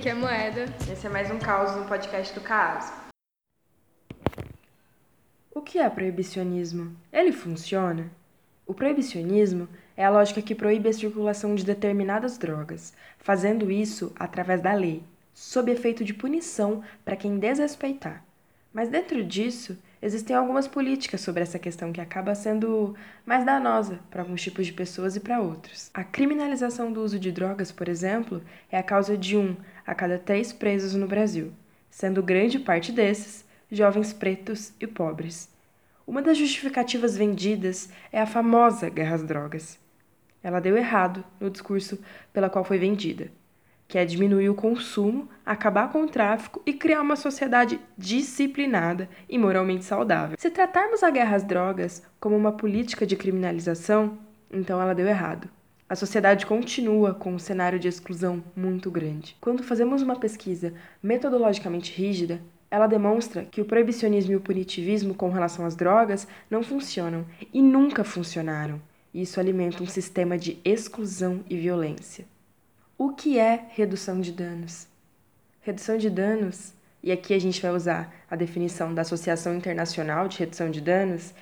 Aqui é a Moeda. Esse é mais um caos no podcast do Caso. O que é proibicionismo? Ele funciona? O proibicionismo é a lógica que proíbe a circulação de determinadas drogas, fazendo isso através da lei, sob efeito de punição para quem desrespeitar. Mas dentro disso, existem algumas políticas sobre essa questão que acaba sendo mais danosa para alguns tipos de pessoas e para outros. A criminalização do uso de drogas, por exemplo, é a causa de um a cada três presos no Brasil, sendo grande parte desses jovens pretos e pobres. Uma das justificativas vendidas é a famosa guerra às drogas. Ela deu errado no discurso pela qual foi vendida que é diminuir o consumo, acabar com o tráfico e criar uma sociedade disciplinada e moralmente saudável. Se tratarmos a guerra às drogas como uma política de criminalização, então ela deu errado. A sociedade continua com um cenário de exclusão muito grande. Quando fazemos uma pesquisa metodologicamente rígida, ela demonstra que o proibicionismo e o punitivismo com relação às drogas não funcionam e nunca funcionaram. Isso alimenta um sistema de exclusão e violência. O que é redução de danos? Redução de danos, e aqui a gente vai usar a definição da Associação Internacional de Redução de Danos,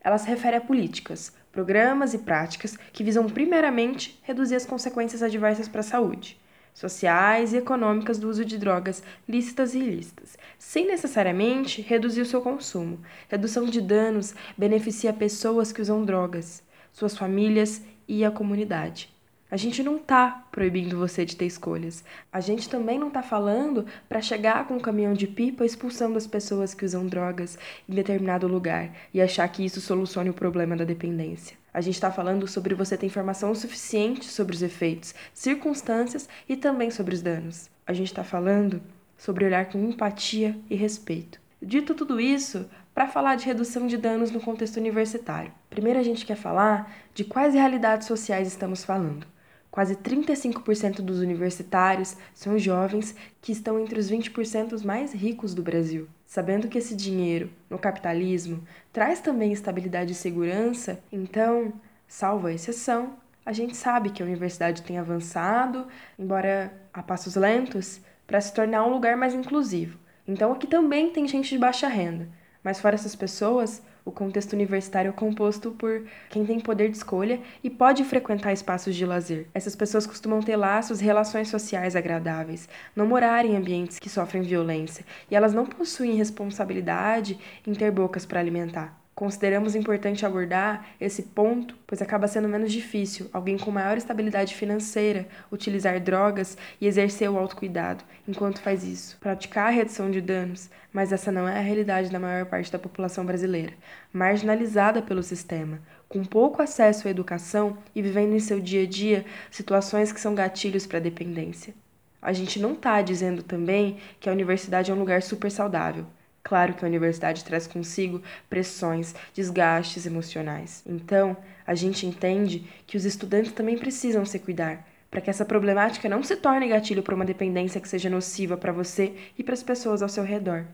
ela se refere a políticas, programas e práticas que visam primeiramente reduzir as consequências adversas para a saúde, sociais e econômicas do uso de drogas lícitas e ilícitas, sem necessariamente reduzir o seu consumo. Redução de danos beneficia pessoas que usam drogas, suas famílias e a comunidade. A gente não tá proibindo você de ter escolhas. A gente também não tá falando para chegar com um caminhão de pipa expulsando as pessoas que usam drogas em determinado lugar e achar que isso solucione o problema da dependência. A gente está falando sobre você ter informação suficiente sobre os efeitos, circunstâncias e também sobre os danos. A gente está falando sobre olhar com empatia e respeito. Dito tudo isso, para falar de redução de danos no contexto universitário, primeiro a gente quer falar de quais realidades sociais estamos falando. Quase 35% dos universitários são jovens que estão entre os 20% mais ricos do Brasil. Sabendo que esse dinheiro, no capitalismo, traz também estabilidade e segurança, então, salvo a exceção, a gente sabe que a universidade tem avançado, embora a passos lentos, para se tornar um lugar mais inclusivo. Então, aqui também tem gente de baixa renda, mas fora essas pessoas, o contexto universitário é composto por quem tem poder de escolha e pode frequentar espaços de lazer. Essas pessoas costumam ter laços e relações sociais agradáveis, não morar em ambientes que sofrem violência, e elas não possuem responsabilidade em ter bocas para alimentar. Consideramos importante abordar esse ponto, pois acaba sendo menos difícil alguém com maior estabilidade financeira utilizar drogas e exercer o autocuidado enquanto faz isso. Praticar a redução de danos, mas essa não é a realidade da maior parte da população brasileira, marginalizada pelo sistema, com pouco acesso à educação e vivendo em seu dia a dia situações que são gatilhos para a dependência. A gente não está dizendo também que a universidade é um lugar super saudável. Claro que a universidade traz consigo pressões, desgastes emocionais. Então, a gente entende que os estudantes também precisam se cuidar, para que essa problemática não se torne gatilho para uma dependência que seja nociva para você e para as pessoas ao seu redor.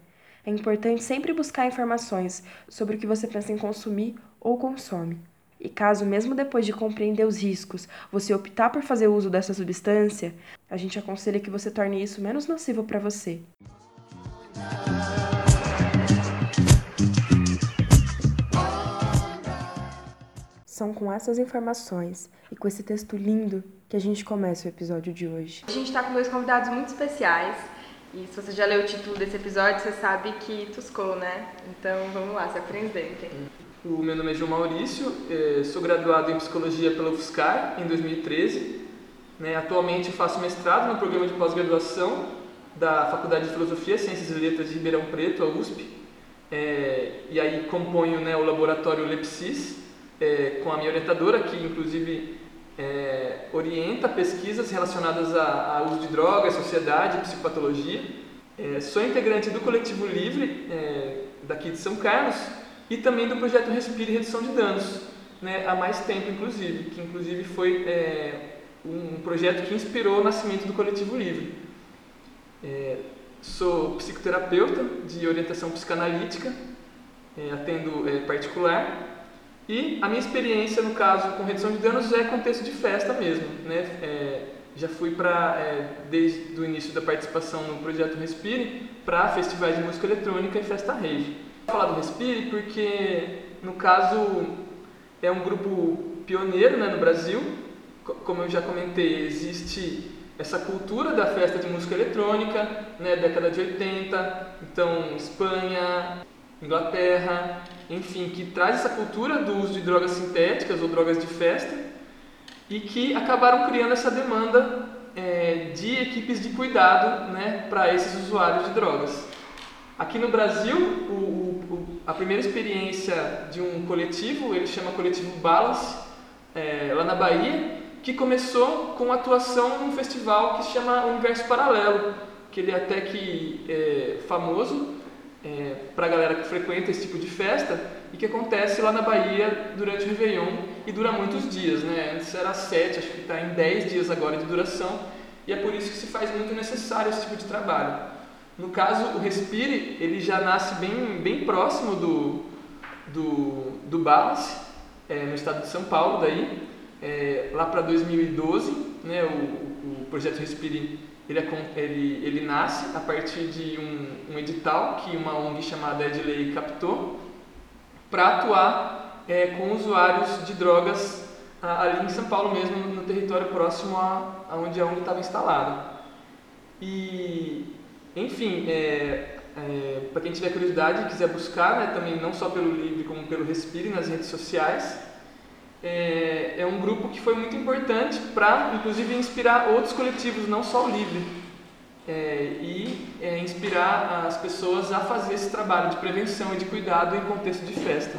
É importante sempre buscar informações sobre o que você pensa em consumir ou consome. E caso, mesmo depois de compreender os riscos, você optar por fazer uso dessa substância, a gente aconselha que você torne isso menos nocivo para você. São com essas informações e com esse texto lindo que a gente começa o episódio de hoje. A gente está com dois convidados muito especiais. E se você já leu o título desse episódio, você sabe que tuscou, né? Então vamos lá, se apresentem. O meu nome é João Maurício, eh, sou graduado em Psicologia pela UFSCar em 2013. Né? Atualmente faço mestrado no programa de pós-graduação da Faculdade de Filosofia, Ciências e Letras de Ribeirão Preto, a USP. É, e aí componho né, o laboratório Lepsis, é, com a minha orientadora, que inclusive é, orienta pesquisas relacionadas ao uso de drogas, sociedade psicopatologia. É, sou integrante do Coletivo Livre, é, daqui de São Carlos, e também do projeto Respire Redução de Danos, né, há mais tempo, inclusive, que inclusive foi é, um projeto que inspirou o nascimento do Coletivo Livre. É, sou psicoterapeuta de orientação psicanalítica, atendo particular e a minha experiência, no caso, com redução de danos é contexto de festa mesmo. Né? É, já fui para, é, desde o início da participação no projeto Respire, para festivais de música eletrônica e festa rave. Vou falar do Respire porque, no caso, é um grupo pioneiro né, no Brasil. Como eu já comentei, existe essa cultura da festa de música eletrônica, né, década de 80, então Espanha, Inglaterra, enfim, que traz essa cultura do uso de drogas sintéticas ou drogas de festa e que acabaram criando essa demanda é, de equipes de cuidado né, para esses usuários de drogas. Aqui no Brasil, o, o, a primeira experiência de um coletivo, ele chama Coletivo Balance, é, lá na Bahia, que começou com atuação num festival que se chama Universo Paralelo, que ele é até que é famoso é, para a galera que frequenta esse tipo de festa e que acontece lá na Bahia durante o Réveillon e dura muitos dias, né? Antes era sete, acho que está em dez dias agora de duração e é por isso que se faz muito necessário esse tipo de trabalho. No caso, o Respire, ele já nasce bem, bem próximo do, do, do Balance, é, no estado de São Paulo, daí, é, lá para 2012, né, o, o projeto Respire ele, é, ele, ele nasce a partir de um, um edital que uma ONG chamada Edley captou para atuar é, com usuários de drogas ali em São Paulo mesmo, no território próximo a, a onde a ONG estava instalada. E, enfim, é, é, para quem tiver curiosidade e quiser buscar, né, também não só pelo Livre como pelo Respire nas redes sociais, é, é um grupo que foi muito importante para, inclusive, inspirar outros coletivos, não só o Livre, é, e é, inspirar as pessoas a fazer esse trabalho de prevenção e de cuidado em contexto de festa.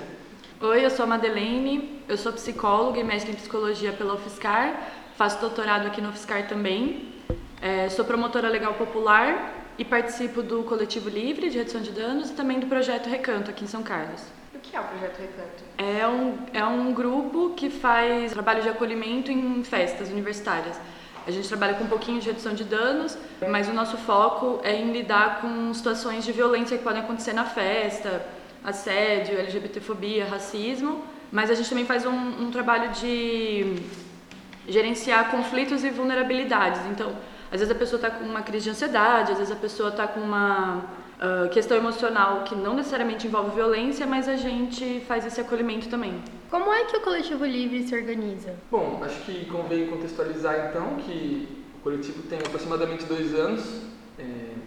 Oi, eu sou a Madeleine, eu sou psicóloga e mestre em psicologia pela UFSCar, faço doutorado aqui no UFSCar também, é, sou promotora legal popular e participo do Coletivo Livre de Redução de Danos e também do projeto Recanto aqui em São Carlos. Que é o Projeto Recanto? É um, é um grupo que faz trabalho de acolhimento em festas universitárias. A gente trabalha com um pouquinho de redução de danos, mas o nosso foco é em lidar com situações de violência que podem acontecer na festa, assédio, LGBTfobia, racismo, mas a gente também faz um, um trabalho de gerenciar conflitos e vulnerabilidades. Então, às vezes a pessoa está com uma crise de ansiedade, às vezes a pessoa está com uma uh, questão emocional que não necessariamente envolve violência, mas a gente faz esse acolhimento também. Como é que o Coletivo Livre se organiza? Bom, acho que convém contextualizar então que o coletivo tem aproximadamente dois anos. É,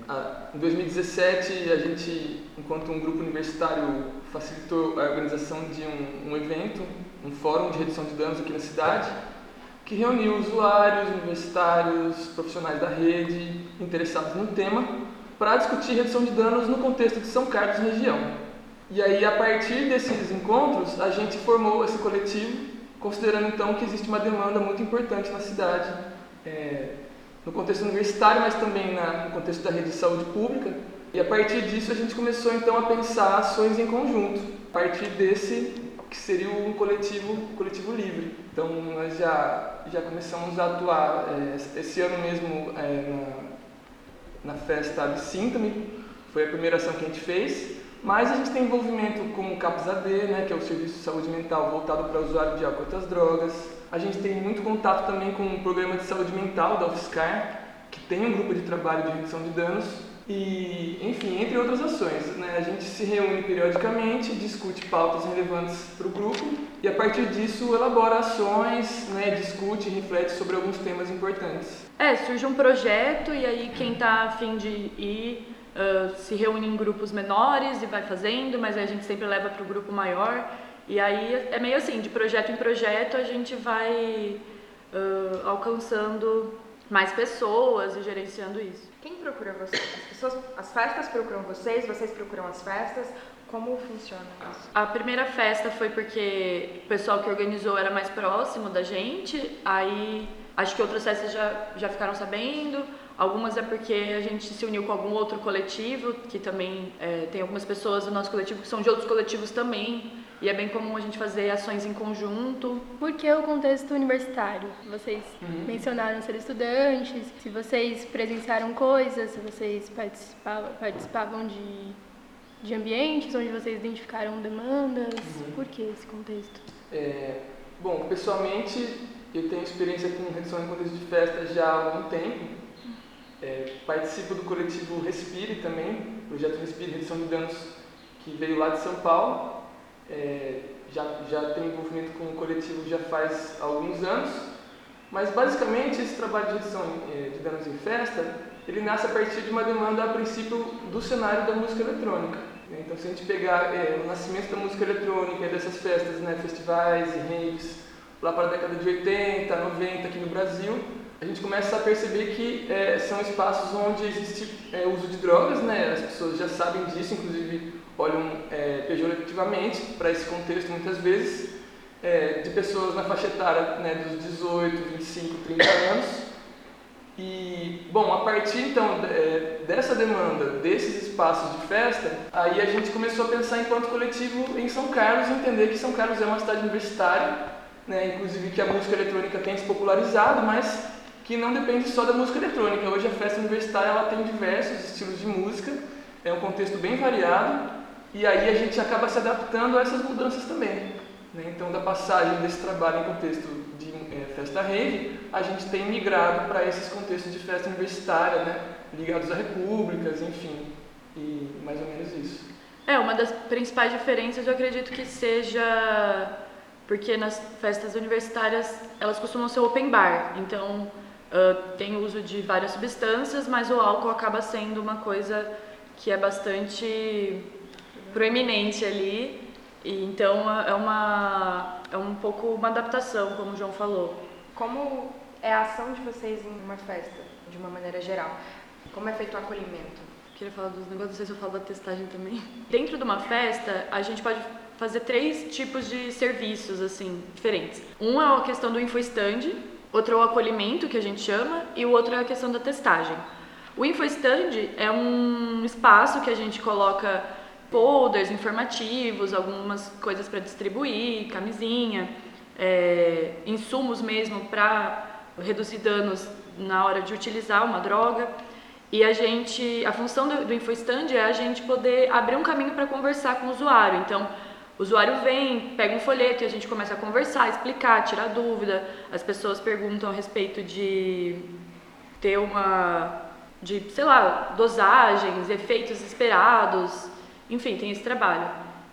a, em 2017, a gente, enquanto um grupo universitário, facilitou a organização de um, um evento, um fórum de redução de danos aqui na cidade, que reuniu usuários, universitários, profissionais da rede, interessados no tema, para discutir redução de danos no contexto de São Carlos e região. E aí, a partir desses encontros, a gente formou esse coletivo, considerando então que existe uma demanda muito importante na cidade, é, no contexto universitário, mas também na, no contexto da rede de saúde pública. E a partir disso, a gente começou então a pensar ações em conjunto, a partir desse que seria um coletivo, coletivo livre. Então, nós já, já começamos a atuar é, esse ano mesmo é, na na festa Absinta-me, foi a primeira ação que a gente fez, mas a gente tem envolvimento com o CAPS-AD, né, que é o Serviço de Saúde Mental voltado para usuário de álcool e outras drogas. A gente tem muito contato também com o Programa de Saúde Mental da UFSCar, que tem um grupo de trabalho de redução de danos. E, enfim, entre outras ações, né, a gente se reúne periodicamente, discute pautas relevantes para o grupo e, a partir disso, elabora ações, né, discute e reflete sobre alguns temas importantes. É, surge um projeto e aí quem está afim de ir uh, se reúne em grupos menores e vai fazendo, mas a gente sempre leva para o grupo maior. E aí é meio assim, de projeto em projeto a gente vai uh, alcançando mais pessoas e gerenciando isso. Quem procura vocês? As, pessoas, as festas procuram vocês, vocês procuram as festas? Como funciona isso? A primeira festa foi porque o pessoal que organizou era mais próximo da gente, aí Acho que outras festas já, já ficaram sabendo, algumas é porque a gente se uniu com algum outro coletivo, que também é, tem algumas pessoas do nosso coletivo que são de outros coletivos também, e é bem comum a gente fazer ações em conjunto. Por que o contexto universitário? Vocês uhum. mencionaram ser estudantes, se vocês presenciaram coisas, se vocês participavam, participavam de, de ambientes onde vocês identificaram demandas, uhum. por que esse contexto? É, bom, pessoalmente Eu tenho experiência com redução em contexto de festa já há algum tempo. É, participo do coletivo Respire também, projeto Respire, redução de danos, que veio lá de São Paulo. É, já, já tenho envolvimento com o coletivo já faz alguns anos. Mas basicamente esse trabalho de redução é, de danos em festa, ele nasce a partir de uma demanda a princípio do cenário da música eletrônica. Então se a gente pegar é, o nascimento da música eletrônica dessas festas, né, festivais e raves, lá para a década de 80, 90 aqui no Brasil, a gente começa a perceber que é, são espaços onde existe é, uso de drogas, né? as pessoas já sabem disso, inclusive olham é, pejorativamente para esse contexto muitas vezes, é, de pessoas na faixa etária né, dos 18, 25, 30 anos. E, bom, a partir então é, dessa demanda, desses espaços de festa, aí a gente começou a pensar enquanto coletivo em São Carlos, entender que São Carlos é uma cidade universitária, né, inclusive que a música eletrônica tem se popularizado, mas que não depende só da música eletrônica. Hoje a festa universitária ela tem diversos estilos de música, é um contexto bem variado, e aí a gente acaba se adaptando a essas mudanças também. Né? Então, da passagem desse trabalho em contexto de é, festa rave, a gente tem migrado para esses contextos de festa universitária, né? ligados a repúblicas, enfim, e mais ou menos isso. É, uma das principais diferenças eu acredito que seja porque nas festas universitárias elas costumam ser open bar, então uh, tem uso de várias substâncias, mas o álcool acaba sendo uma coisa que é bastante proeminente ali, e então é uma é um pouco uma adaptação, como o João falou. Como é a ação de vocês em uma festa, de uma maneira geral? Como é feito o acolhimento? Queria falar dos negócios, não sei se eu falo da testagem também. Dentro de uma festa, a gente pode fazer três tipos de serviços assim diferentes. Um é a questão do infostand, outro é o acolhimento que a gente chama e o outro é a questão da testagem. O infostand é um espaço que a gente coloca folders informativos, algumas coisas para distribuir, camisinha, é, insumos mesmo para reduzir danos na hora de utilizar uma droga. E a gente, a função do, do InfoStand é a gente poder abrir um caminho para conversar com o usuário. Então, o usuário vem, pega um folheto e a gente começa a conversar, explicar, tirar dúvida. As pessoas perguntam a respeito de ter uma, de, sei lá, dosagens, efeitos esperados, enfim, tem esse trabalho.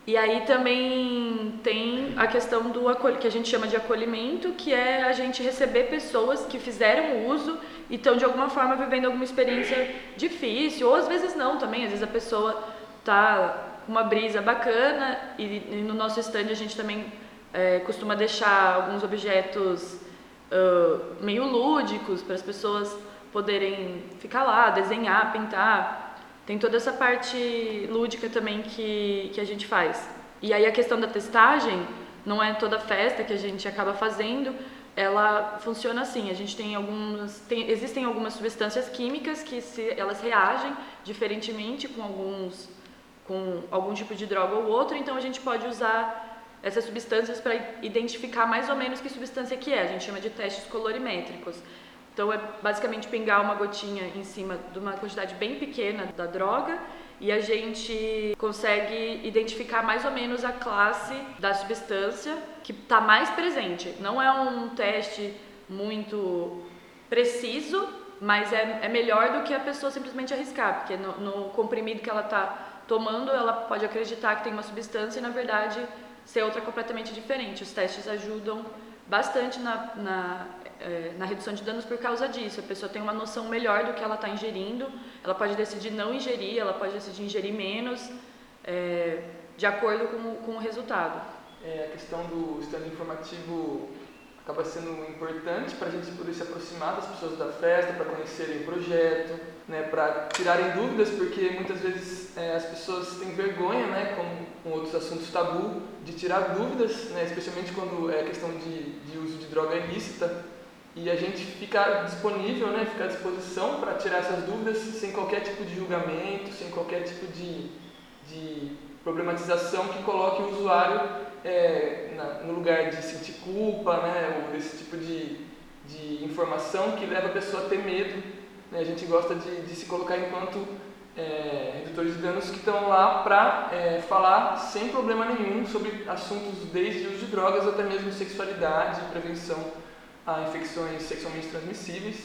E aí também tem a questão do que a gente chama de acolhimento, que é a gente receber pessoas que fizeram uso e estão de alguma forma vivendo alguma experiência difícil, ou às vezes não também, às vezes a pessoa está com uma brisa bacana e, e, no nosso stand a gente também é, costuma deixar alguns objetos uh, meio lúdicos para as pessoas poderem ficar lá, desenhar, pintar. Tem toda essa parte lúdica também que, que a gente faz. E aí a questão da testagem, não é toda festa que a gente acaba fazendo, ela funciona assim, a gente tem algumas, tem, existem algumas substâncias químicas que se, elas reagem diferentemente com alguns, com algum tipo de droga ou outro, então a gente pode usar essas substâncias para identificar mais ou menos que substância que é, a gente chama de testes colorimétricos. Então é basicamente pingar uma gotinha em cima de uma quantidade bem pequena da droga e a gente consegue identificar mais ou menos a classe da substância que está mais presente. Não é um teste muito preciso, mas é, é melhor do que a pessoa simplesmente arriscar, porque no, no comprimido que ela está tomando, ela pode acreditar que tem uma substância e na verdade ser outra completamente diferente. Os testes ajudam bastante na, na é, na redução de danos por causa disso. A pessoa tem uma noção melhor do que ela está ingerindo, ela pode decidir não ingerir, ela pode decidir ingerir menos, é, de acordo com, com o resultado. É, a questão do stand informativo acaba sendo importante para a gente poder se aproximar das pessoas da festa, para conhecerem o projeto, né, para tirarem dúvidas, porque muitas vezes é, as pessoas têm vergonha, né, como com outros assuntos tabu, de tirar dúvidas, né, especialmente quando é questão de, de uso de droga ilícita e a gente ficar disponível, né, ficar à disposição para tirar essas dúvidas sem qualquer tipo de julgamento, sem qualquer tipo de, de problematização que coloque o usuário é, na, no lugar de sentir culpa, né, ou desse tipo de, de informação que leva a pessoa a ter medo. Né? A gente gosta de, de se colocar enquanto é, redutores de danos que estão lá para é, falar sem problema nenhum sobre assuntos desde uso de drogas até mesmo sexualidade, prevenção a infecções sexualmente transmissíveis.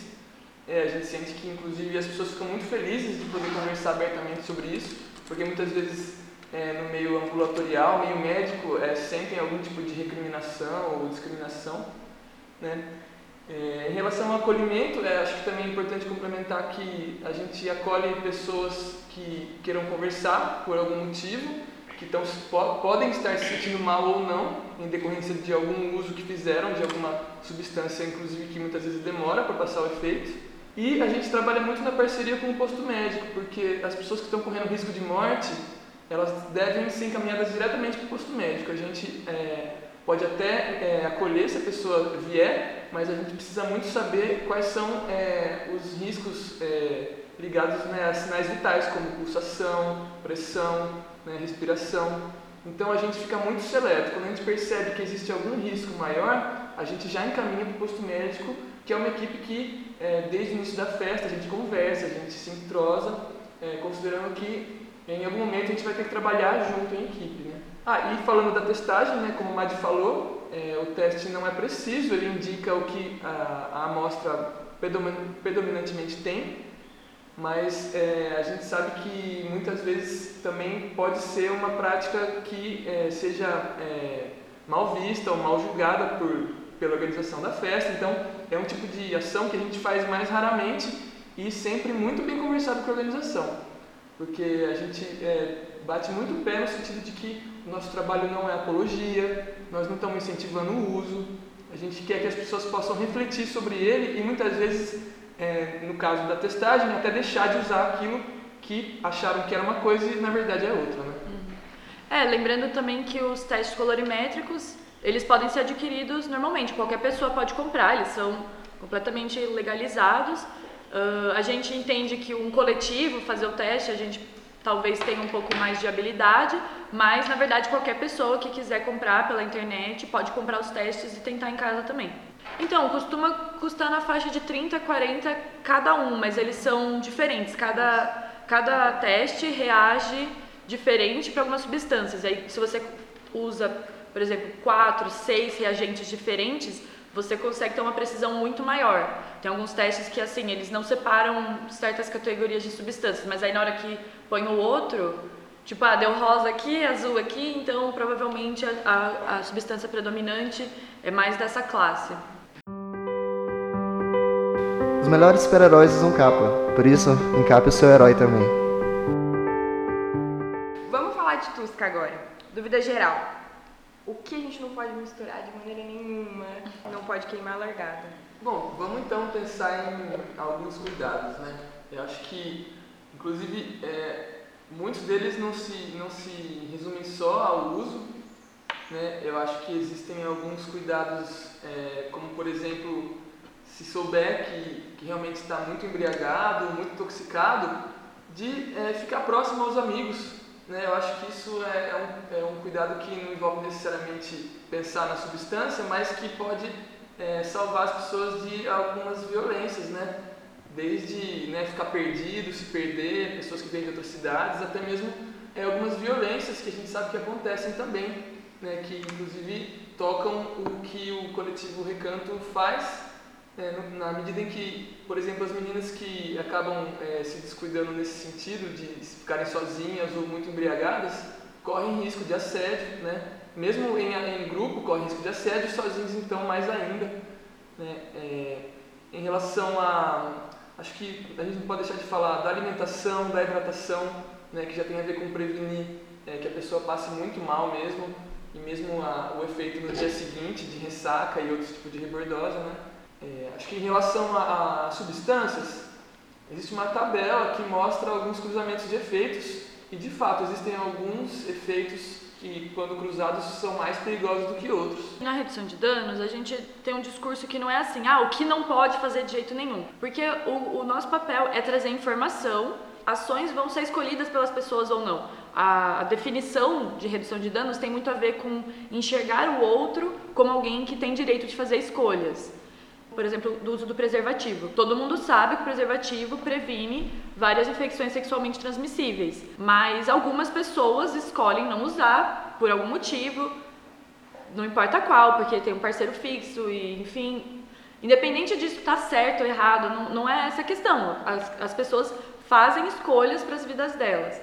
É, a gente sente que, inclusive, as pessoas ficam muito felizes de poder conversar abertamente sobre isso, porque muitas vezes é, no meio ambulatorial, meio médico, é, sentem algum tipo de recriminação ou discriminação. Né? É, em relação ao acolhimento, é, acho que também é importante complementar que a gente acolhe pessoas que queiram conversar por algum motivo, que tão, podem estar se sentindo mal ou não, em decorrência de algum uso que fizeram de alguma substância, inclusive que muitas vezes demora para passar o efeito. E a gente trabalha muito na parceria com o posto médico, porque as pessoas que estão correndo risco de morte, elas devem ser encaminhadas diretamente para o posto médico. A gente é, pode até é, acolher se a pessoa vier, mas a gente precisa muito saber quais são é, os riscos é, ligados né, a sinais vitais, como pulsação, pressão, né, respiração. Então a gente fica muito seleto. Quando a gente percebe que existe algum risco maior, a gente já encaminha para o posto médico, que é uma equipe que, é, desde o início da festa, a gente conversa, a gente se entrosa, é, considerando que em algum momento a gente vai ter que trabalhar junto em equipe. Né? Ah, e falando da testagem, né, como o Madi falou, é, o teste não é preciso, ele indica o que a, a amostra predominantemente tem, mas é, a gente sabe que muitas vezes também pode ser uma prática que é, seja é, mal vista ou mal julgada por, pela organização da festa, então é um tipo de ação que a gente faz mais raramente e sempre muito bem conversado com a organização, porque a gente é, bate muito o pé no sentido de que o nosso trabalho não é apologia, nós não estamos incentivando o uso, a gente quer que as pessoas possam refletir sobre ele e muitas vezes, é, no caso da testagem, até deixar de usar aquilo que acharam que era uma coisa e na verdade é outra. Né? É, lembrando também que os testes colorimétricos eles podem ser adquiridos normalmente, qualquer pessoa pode comprar, eles são completamente legalizados. Uh, a gente entende que um coletivo fazer o teste, a gente talvez tenha um pouco mais de habilidade, mas na verdade qualquer pessoa que quiser comprar pela internet pode comprar os testes e tentar em casa também. Então, costuma custar na faixa de 30, 40 cada um, mas eles são diferentes. Cada, cada teste reage diferente para algumas substâncias. Aí, se você usa, por exemplo, quatro, seis reagentes diferentes, você consegue ter uma precisão muito maior. Tem alguns testes que, assim, eles não separam certas categorias de substâncias, mas aí na hora que põe o outro, tipo, ah, deu rosa aqui, azul aqui, então provavelmente a, a, a substância predominante é mais dessa classe. Os melhores super-heróis usam capa, por isso, encape o seu herói também. Vamos falar de Tusca agora. Dúvida geral. O que a gente não pode misturar de maneira nenhuma? Não pode queimar a largada. Bom, vamos então pensar em alguns cuidados, né? Eu acho que, inclusive, é, muitos deles não se, não se resumem só ao uso, né? Eu acho que existem alguns cuidados, é, como por exemplo, se souber que, que realmente está muito embriagado, muito intoxicado, de é, ficar próximo aos amigos, né, eu acho que isso é, é, um, é, um, cuidado que não envolve necessariamente pensar na substância, mas que pode é, salvar as pessoas de algumas violências, né? Desde né, ficar perdido, se perder, pessoas que vêm de outras cidades, até mesmo é, algumas violências que a gente sabe que acontecem também, né, que inclusive tocam o que o coletivo Recanto faz é, na medida em que, por exemplo, as meninas que acabam é, se descuidando nesse sentido, de ficarem sozinhas ou muito embriagadas, correm risco de assédio, né? Mesmo em, em grupo, correm risco de assédio, sozinhos então mais ainda. Né? É, em relação a, acho que a gente não pode deixar de falar da alimentação, da hidratação, né? que já tem a ver com prevenir é, que a pessoa passe muito mal mesmo, e mesmo a, o efeito no dia seguinte de ressaca e outros tipos de rebordose, né? É, acho que em relação a, a, substâncias, existe uma tabela que mostra alguns cruzamentos de efeitos e de fato existem alguns efeitos que, quando cruzados, são mais perigosos do que outros. Na redução de danos, a gente tem um discurso que não é assim, ah, o que não pode fazer de jeito nenhum. Porque o, o nosso papel é trazer informação, ações vão ser escolhidas pelas pessoas ou não. A, definição de redução de danos tem muito a ver com enxergar o outro como alguém que tem direito de fazer escolhas por exemplo, do uso do preservativo. Todo mundo sabe que o preservativo previne várias infecções sexualmente transmissíveis, mas algumas pessoas escolhem não usar por algum motivo, não importa qual, porque tem um parceiro fixo e, enfim. Independente disso estar tá certo ou errado, não, não é essa a questão. As, as pessoas fazem escolhas para as vidas delas.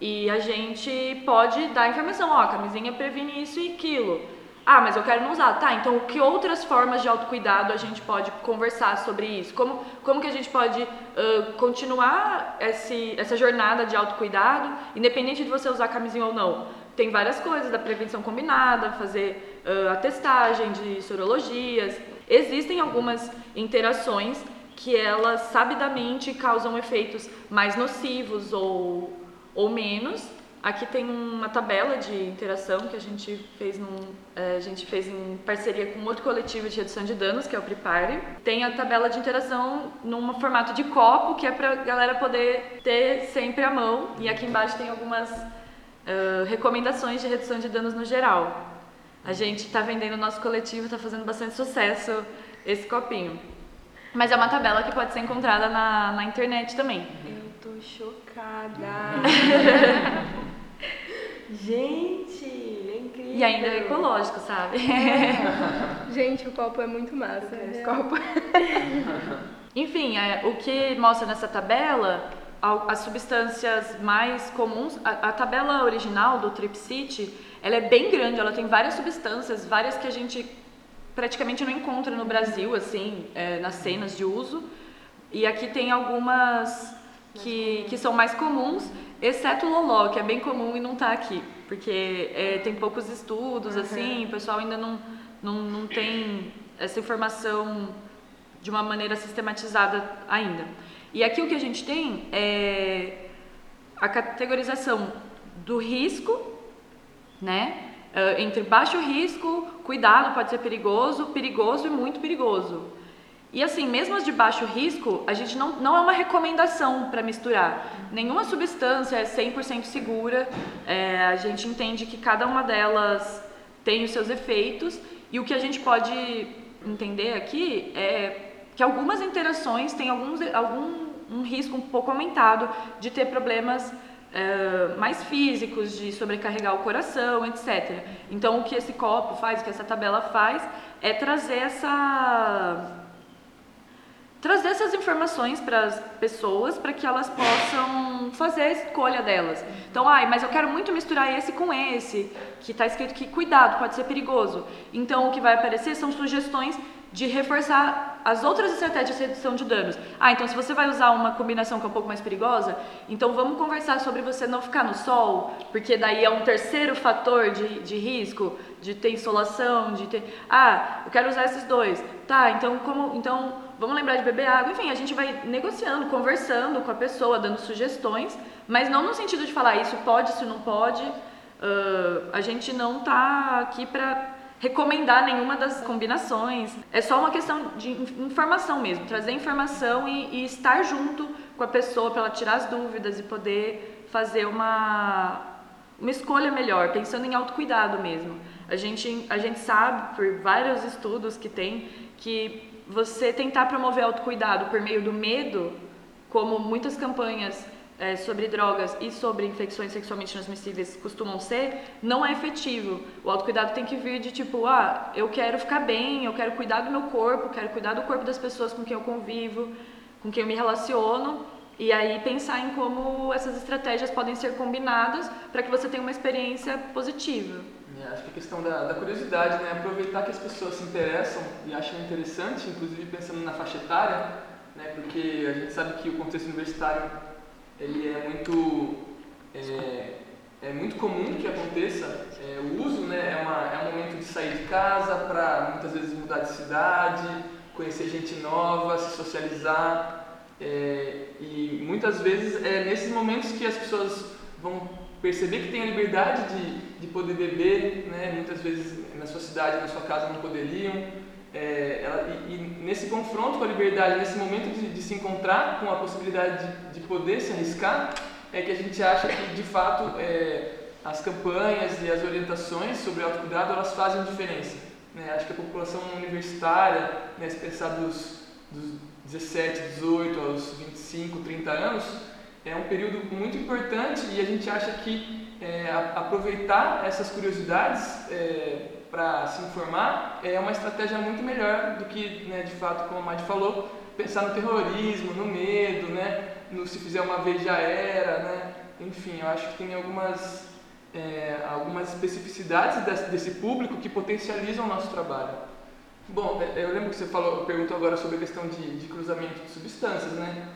E a gente pode dar informação, ó, a camisinha previne isso e aquilo. Ah, mas eu quero não usar. Tá, então que outras formas de autocuidado a gente pode conversar sobre isso? Como, como que a gente pode uh, continuar esse, essa jornada de autocuidado, independente de você usar camisinha ou não? Tem várias coisas, da prevenção combinada, fazer uh, a testagem de sorologias. Existem algumas interações que elas sabidamente causam efeitos mais nocivos ou, ou menos, Aqui tem uma tabela de interação que a gente fez num, é, a gente fez em parceria com outro coletivo de redução de danos, que é o Prepare. Tem a tabela de interação num formato de copo, que é para a galera poder ter sempre à mão. E aqui embaixo tem algumas uh, recomendações de redução de danos no geral. A gente está vendendo o nosso coletivo, está fazendo bastante sucesso esse copinho. Mas é uma tabela que pode ser encontrada na, na internet também. Eu tô chocada. Gente, é incrível. E ainda é ecológico, sabe? É. Gente, o copo é muito massa. Esse copo. Enfim, é, o que mostra nessa tabela as substâncias mais comuns. A, a, tabela original do Tripsit, ela é bem grande, ela tem várias substâncias, várias que a gente praticamente não encontra no Brasil, assim, é, nas cenas de uso. E aqui tem algumas que, que são mais comuns Exceto o loló, que é bem comum e não está aqui, porque é, tem poucos estudos, uhum. assim, o pessoal ainda não, não, não tem essa informação de uma maneira sistematizada ainda. E aqui o que a gente tem é a categorização do risco, né? Uh, entre baixo risco, cuidado, pode ser perigoso, perigoso e muito perigoso. E assim, mesmo as de baixo risco, a gente não, não é uma recomendação para misturar. Nenhuma substância é 100% segura. É, a gente entende que cada uma delas tem os seus efeitos. E o que a gente pode entender aqui é que algumas interações têm alguns, algum um risco um pouco aumentado de ter problemas é, mais físicos, de sobrecarregar o coração, etc. Então, o que esse copo faz, o que essa tabela faz, é trazer essa trazer essas informações para as pessoas para que elas possam fazer a escolha delas. Então, ai, mas eu quero muito misturar esse com esse, que está escrito que cuidado, pode ser perigoso. Então, o que vai aparecer são sugestões de reforçar as outras estratégias de redução de danos. Ah, então se você vai usar uma combinação que é um pouco mais perigosa, então vamos conversar sobre você não ficar no sol, porque daí é um terceiro fator de, de risco, de ter insolação, de ter... Ah, eu quero usar esses dois. Tá, então como... Então vamos lembrar de beber água. Enfim, a gente vai negociando, conversando com a pessoa, dando sugestões, mas não no sentido de falar isso pode, isso não pode. Uh, a gente não está aqui para recomendar nenhuma das combinações. É só uma questão de informação mesmo, trazer informação e, e estar junto com a pessoa para ela tirar as dúvidas e poder fazer uma, uma escolha melhor, pensando em autocuidado mesmo. A gente, a gente sabe, por vários estudos que tem, que você tentar promover autocuidado por meio do medo, como muitas campanhas é, sobre drogas e sobre infecções sexualmente transmissíveis costumam ser, não é efetivo. O autocuidado tem que vir de tipo, ah, eu quero ficar bem, eu quero cuidar do meu corpo, quero cuidar do corpo das pessoas com quem eu convivo, com quem eu me relaciono, e aí pensar em como essas estratégias podem ser combinadas para que você tenha uma experiência positiva. É, acho que a questão da, da, curiosidade, né? aproveitar que as pessoas se interessam e acham interessante, inclusive pensando na faixa etária, né? porque a gente sabe que o contexto universitário ele é muito é, é muito comum que aconteça é, o uso, né? é, uma, é um momento de sair de casa para muitas vezes mudar de cidade, conhecer gente nova, se socializar é, e muitas vezes é nesses momentos que as pessoas vão perceber que tem a liberdade de, de poder beber, né? muitas vezes na sua cidade, na sua casa não poderiam. É, ela, e, e, nesse confronto com a liberdade, nesse momento de, de se encontrar com a possibilidade de, de, poder se arriscar, é que a gente acha que de fato é, as campanhas e as orientações sobre autocuidado elas fazem diferença. Né? Acho que a população universitária, né, se pensar dos, dos 17, 18 aos 25, 30 anos, é um período muito importante e a gente acha que é, aproveitar essas curiosidades é, para se informar, é uma estratégia muito melhor do que, né, de fato, como a Madi falou, pensar no terrorismo, no medo, né, no se fizer uma vez já era, né, enfim, eu acho que tem algumas, é, algumas especificidades desse, desse público que potencializam o nosso trabalho. Bom, é, eu lembro que você falou, perguntou agora sobre a questão de, de cruzamento de substâncias, né?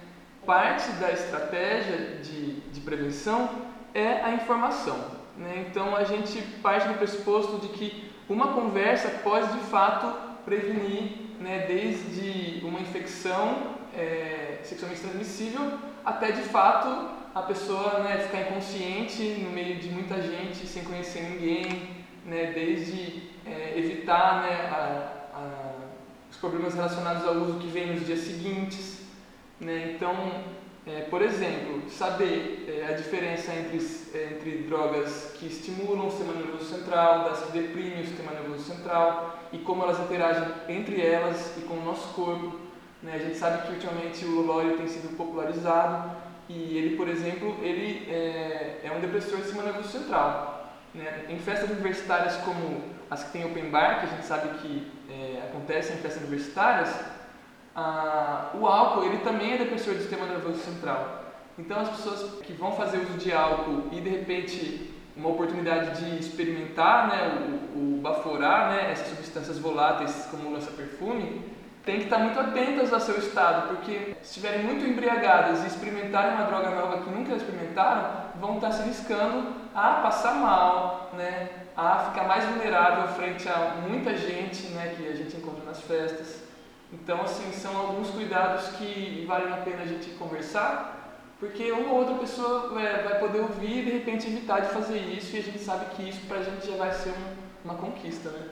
Parte da estratégia de, de prevenção é a informação, né? Então a gente parte do pressuposto de que uma conversa pode de fato prevenir, né, desde uma infecção é, sexualmente transmissível até de fato a pessoa né, ficar inconsciente no meio de muita gente sem conhecer ninguém, né, desde é, evitar né, a, a, os problemas relacionados ao uso que vem nos dias seguintes. Né, então, é, por exemplo, saber é, a diferença entre, entre drogas que estimulam o sistema nervoso central, das que deprimem o sistema nervoso central e como elas interagem entre elas e com o nosso corpo. Né? A gente sabe que ultimamente o lólio tem sido popularizado e ele, por exemplo, ele é, é um depressor do sistema nervoso central. Né? Em festas universitárias como as que tem open bar, que a gente sabe que é, acontecem em festas universitárias, ah, o álcool ele também é depressor do sistema nervoso central. Então as pessoas que vão fazer uso de álcool e de repente uma oportunidade de experimentar, né, o, o baforar, né, essas substâncias voláteis como lança-perfume, tem que estar muito atentas ao seu estado, porque se estiverem muito embriagadas e experimentarem uma droga nova que nunca experimentaram, vão estar se riscando a passar mal, né, a ficar mais vulnerável frente a muita gente, né, que a gente encontra nas festas. Então, assim, são alguns cuidados que valem a pena a gente conversar, porque uma ou outra pessoa é, vai poder ouvir e de repente evitar de fazer isso, e a gente sabe que isso pra gente já vai ser um, uma conquista, né?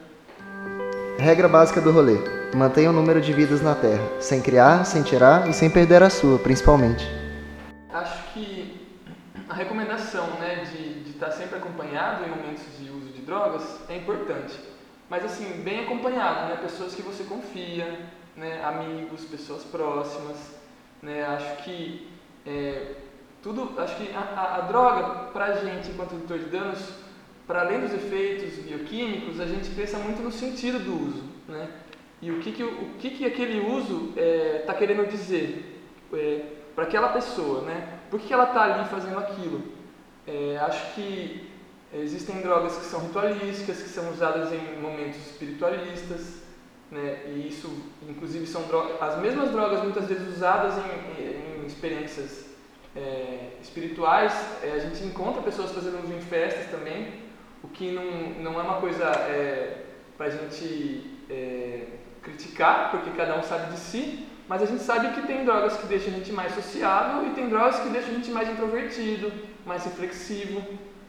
Regra básica do rolê: mantenha o número de vidas na Terra, sem criar, sem tirar e sem perder a sua, principalmente. Acho que a recomendação né, de, de estar sempre acompanhado em momentos de uso de drogas é importante. Mas assim, bem acompanhado, né? Pessoas que você confia, né, amigos, pessoas próximas, né, acho que é, tudo, acho que a, a, droga para a gente enquanto redutor de danos, para além dos efeitos bioquímicos, a gente pensa muito no sentido do uso, né, e o que que, o que, que aquele uso está é, tá querendo dizer é, para aquela pessoa, né, por que, que ela está ali fazendo aquilo. É, acho que existem drogas que são ritualísticas, que são usadas em momentos espiritualistas, né? E isso, inclusive, são drogas, as mesmas drogas muitas vezes usadas em, em experiências é, espirituais. É, a gente encontra pessoas fazendo uso em festas também, o que não, não é uma coisa é, para a gente é, criticar, porque cada um sabe de si, mas a gente sabe que tem drogas que deixam a gente mais sociável e tem drogas que deixam a gente mais introvertido, mais reflexivo.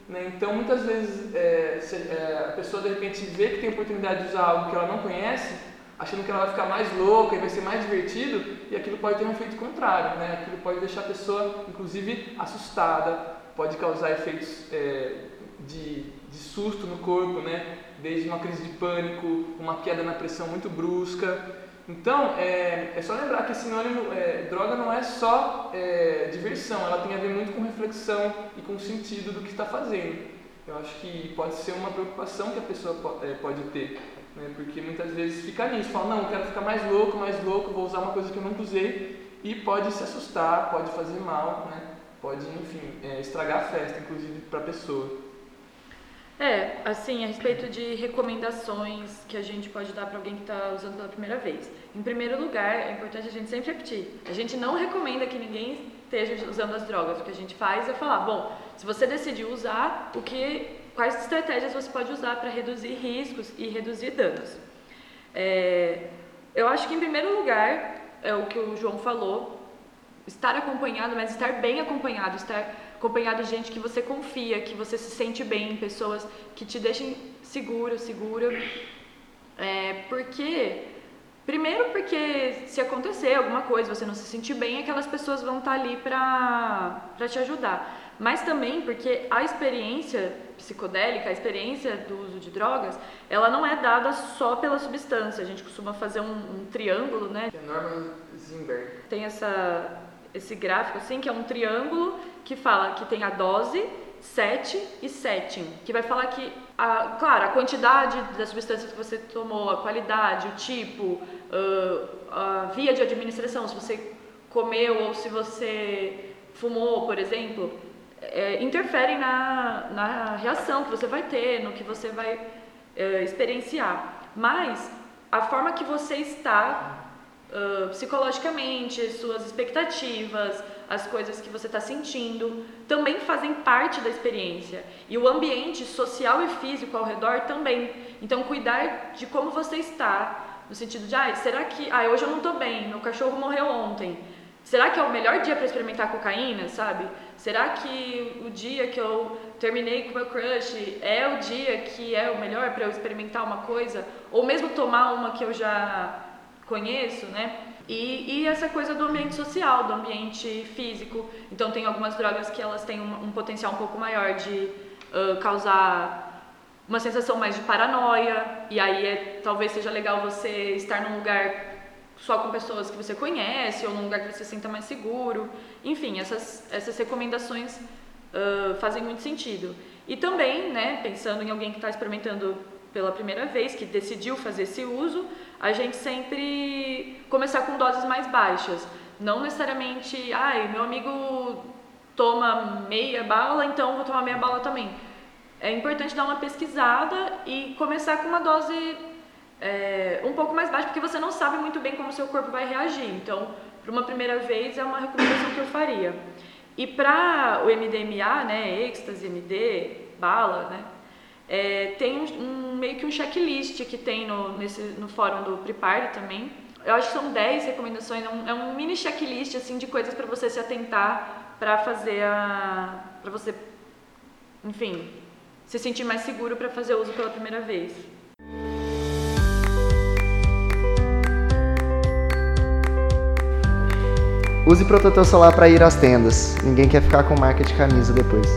Né? Então, muitas vezes, é, se, é, a pessoa de repente vê que tem oportunidade de usar algo que ela não conhece, achando que ela vai ficar mais louca e vai ser mais divertido, e aquilo pode ter um efeito contrário. Né? Aquilo pode deixar a pessoa, inclusive, assustada, pode causar efeitos é, de, de susto no corpo, né? desde uma crise de pânico, uma queda na pressão muito brusca. Então, é, é só lembrar que sinônimo, é, droga não é só é, diversão, ela tem a ver muito com reflexão e com sentido do que está fazendo. Eu acho que pode ser uma preocupação que a pessoa pode, é, pode ter, né? porque muitas vezes fica nisso, fala, não, eu quero ficar mais louco, mais louco, vou usar uma coisa que eu nunca usei, e pode se assustar, pode fazer mal, né? pode, enfim, é, estragar a festa, inclusive, para a pessoa. É, assim, a respeito de recomendações que a gente pode dar para alguém que está usando pela primeira vez. Em primeiro lugar, é importante a gente sempre repetir: a gente não recomenda que ninguém esteja usando as drogas. O que a gente faz é falar, bom, se você decidiu usar, o que, quais estratégias você pode usar para reduzir riscos e reduzir danos. É, eu acho que em primeiro lugar é o que o João falou, estar acompanhado, mas estar bem acompanhado, estar acompanhado de gente que você confia, que você se sente bem, pessoas que te deixem seguro, seguro. É, porque, primeiro porque se acontecer alguma coisa, você não se sentir bem, aquelas pessoas vão estar ali para te ajudar. Mas também porque a experiência psicodélica, a experiência do uso de drogas, ela não é dada só pela substância. A gente costuma fazer um, um triângulo, né? É Norman Zimberg. Tem essa esse gráfico assim, que é um triângulo que fala que tem a dose set e setting, que vai falar que, a, claro, a quantidade das substâncias que você tomou, a qualidade, o tipo, uh, a via de administração, se você comeu ou se você fumou, por exemplo, é, interferem na, na reação que você vai ter, no que você vai é, experienciar. Mas a forma que você está psicologicamente, suas expectativas, as coisas que você está sentindo, também fazem parte da experiência. E o ambiente social e físico ao redor também. Então, cuidar de como você está, no sentido de, ah, será que, ah, hoje eu não estou bem, meu cachorro morreu ontem. Será que é o melhor dia para experimentar cocaína, sabe? Será que o dia que eu terminei com meu crush é o dia que é o melhor para eu experimentar uma coisa? Ou mesmo tomar uma que eu já conheço, né? E, e, essa coisa do ambiente social, do ambiente físico. Então, tem algumas drogas que elas têm um, um potencial um pouco maior de uh, causar uma sensação mais de paranoia. E aí, é, talvez seja legal você estar num lugar só com pessoas que você conhece ou num lugar que você se sinta mais seguro. Enfim, essas, essas recomendações uh, fazem muito sentido. E também, né, pensando em alguém que está experimentando pela primeira vez, que decidiu fazer esse uso, a gente sempre começar com doses mais baixas. Não necessariamente, ai, meu amigo toma meia bala, então vou tomar meia bala também. É importante dar uma pesquisada e começar com uma dose é, um pouco mais baixa, porque você não sabe muito bem como seu corpo vai reagir. Então, para uma primeira vez, é uma recomendação que eu faria. E para o MDMA, né, êxtase, MD, bala, né, é, tem um, um, meio que um checklist que tem no, nesse, no fórum do Prepare também. Eu acho que são 10 recomendações, é um, é um mini checklist assim, de coisas para você se atentar para fazer a. para você, enfim, se sentir mais seguro para fazer uso pela primeira vez. Use protetor solar para ir às tendas. Ninguém quer ficar com marca de camisa depois.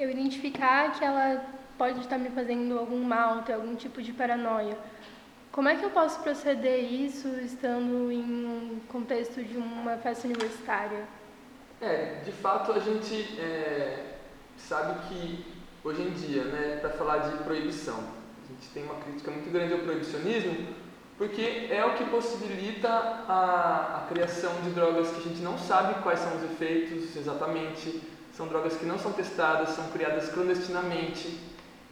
Eu identificar que ela pode estar me fazendo algum mal, ter algum tipo de paranoia, como é que eu posso proceder isso estando em um contexto de uma festa universitária? É, de fato a gente é, sabe que hoje em dia, né, para falar de proibição. A gente tem uma crítica muito grande ao proibicionismo, porque é o que possibilita a, a criação de drogas que a gente não sabe quais são os efeitos exatamente, são drogas que não são testadas, são criadas clandestinamente.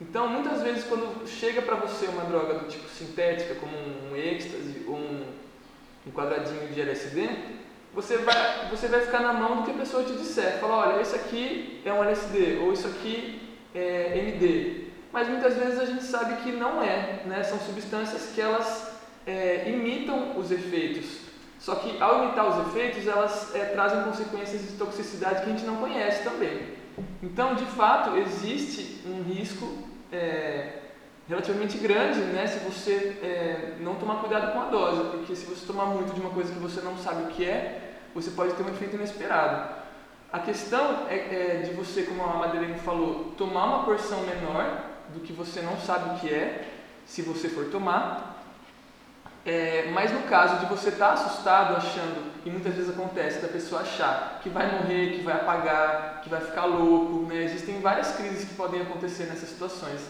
Então, muitas vezes, quando chega para você uma droga do tipo sintética, como um êxtase ou um, um quadradinho de LSD, você vai, você vai ficar na mão do que a pessoa te disser. Fala, olha, isso aqui é um LSD, ou isso aqui é, MD, mas muitas vezes a gente sabe que não é, né? são substâncias que elas é, imitam os efeitos, só que ao imitar os efeitos elas é, trazem consequências de toxicidade que a gente não conhece também. Então, de fato, existe um risco é, relativamente grande né, se você é, não tomar cuidado com a dose, porque se você tomar muito de uma coisa que você não sabe o que é, você pode ter um efeito inesperado. A questão é, é, de você, como a Madeleine falou, tomar uma porção menor do que você não sabe o que é, se você for tomar. É, mas no caso de você estar tá assustado, achando, e muitas vezes acontece, da pessoa achar que vai morrer, que vai apagar, que vai ficar louco, né? existem várias crises que podem acontecer nessas situações.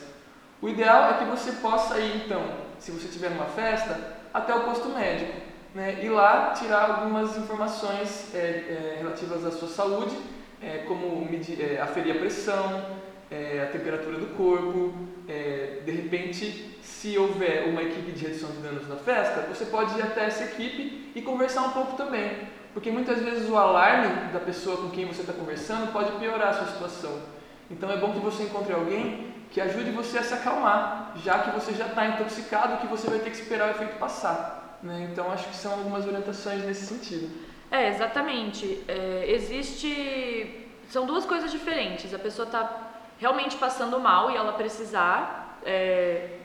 O ideal é que você possa ir, então, se você estiver numa festa, até o posto médico né, e lá tirar algumas informações é, é, relativas à sua saúde, é, como medir, é, aferir a pressão, é, a temperatura do corpo. De repente, se houver uma equipe de redução de danos na festa, você pode ir até essa equipe e conversar um pouco também. Porque muitas vezes o alarme da pessoa com quem você está conversando pode piorar a sua situação. Então é bom que você encontre alguém que ajude você a se acalmar, já que você já está intoxicado que você vai ter que esperar o efeito passar. Né? Então, acho que são algumas orientações nesse sentido. É, exatamente. É, existe. São duas coisas diferentes. A pessoa está realmente passando mal e ela precisar, é,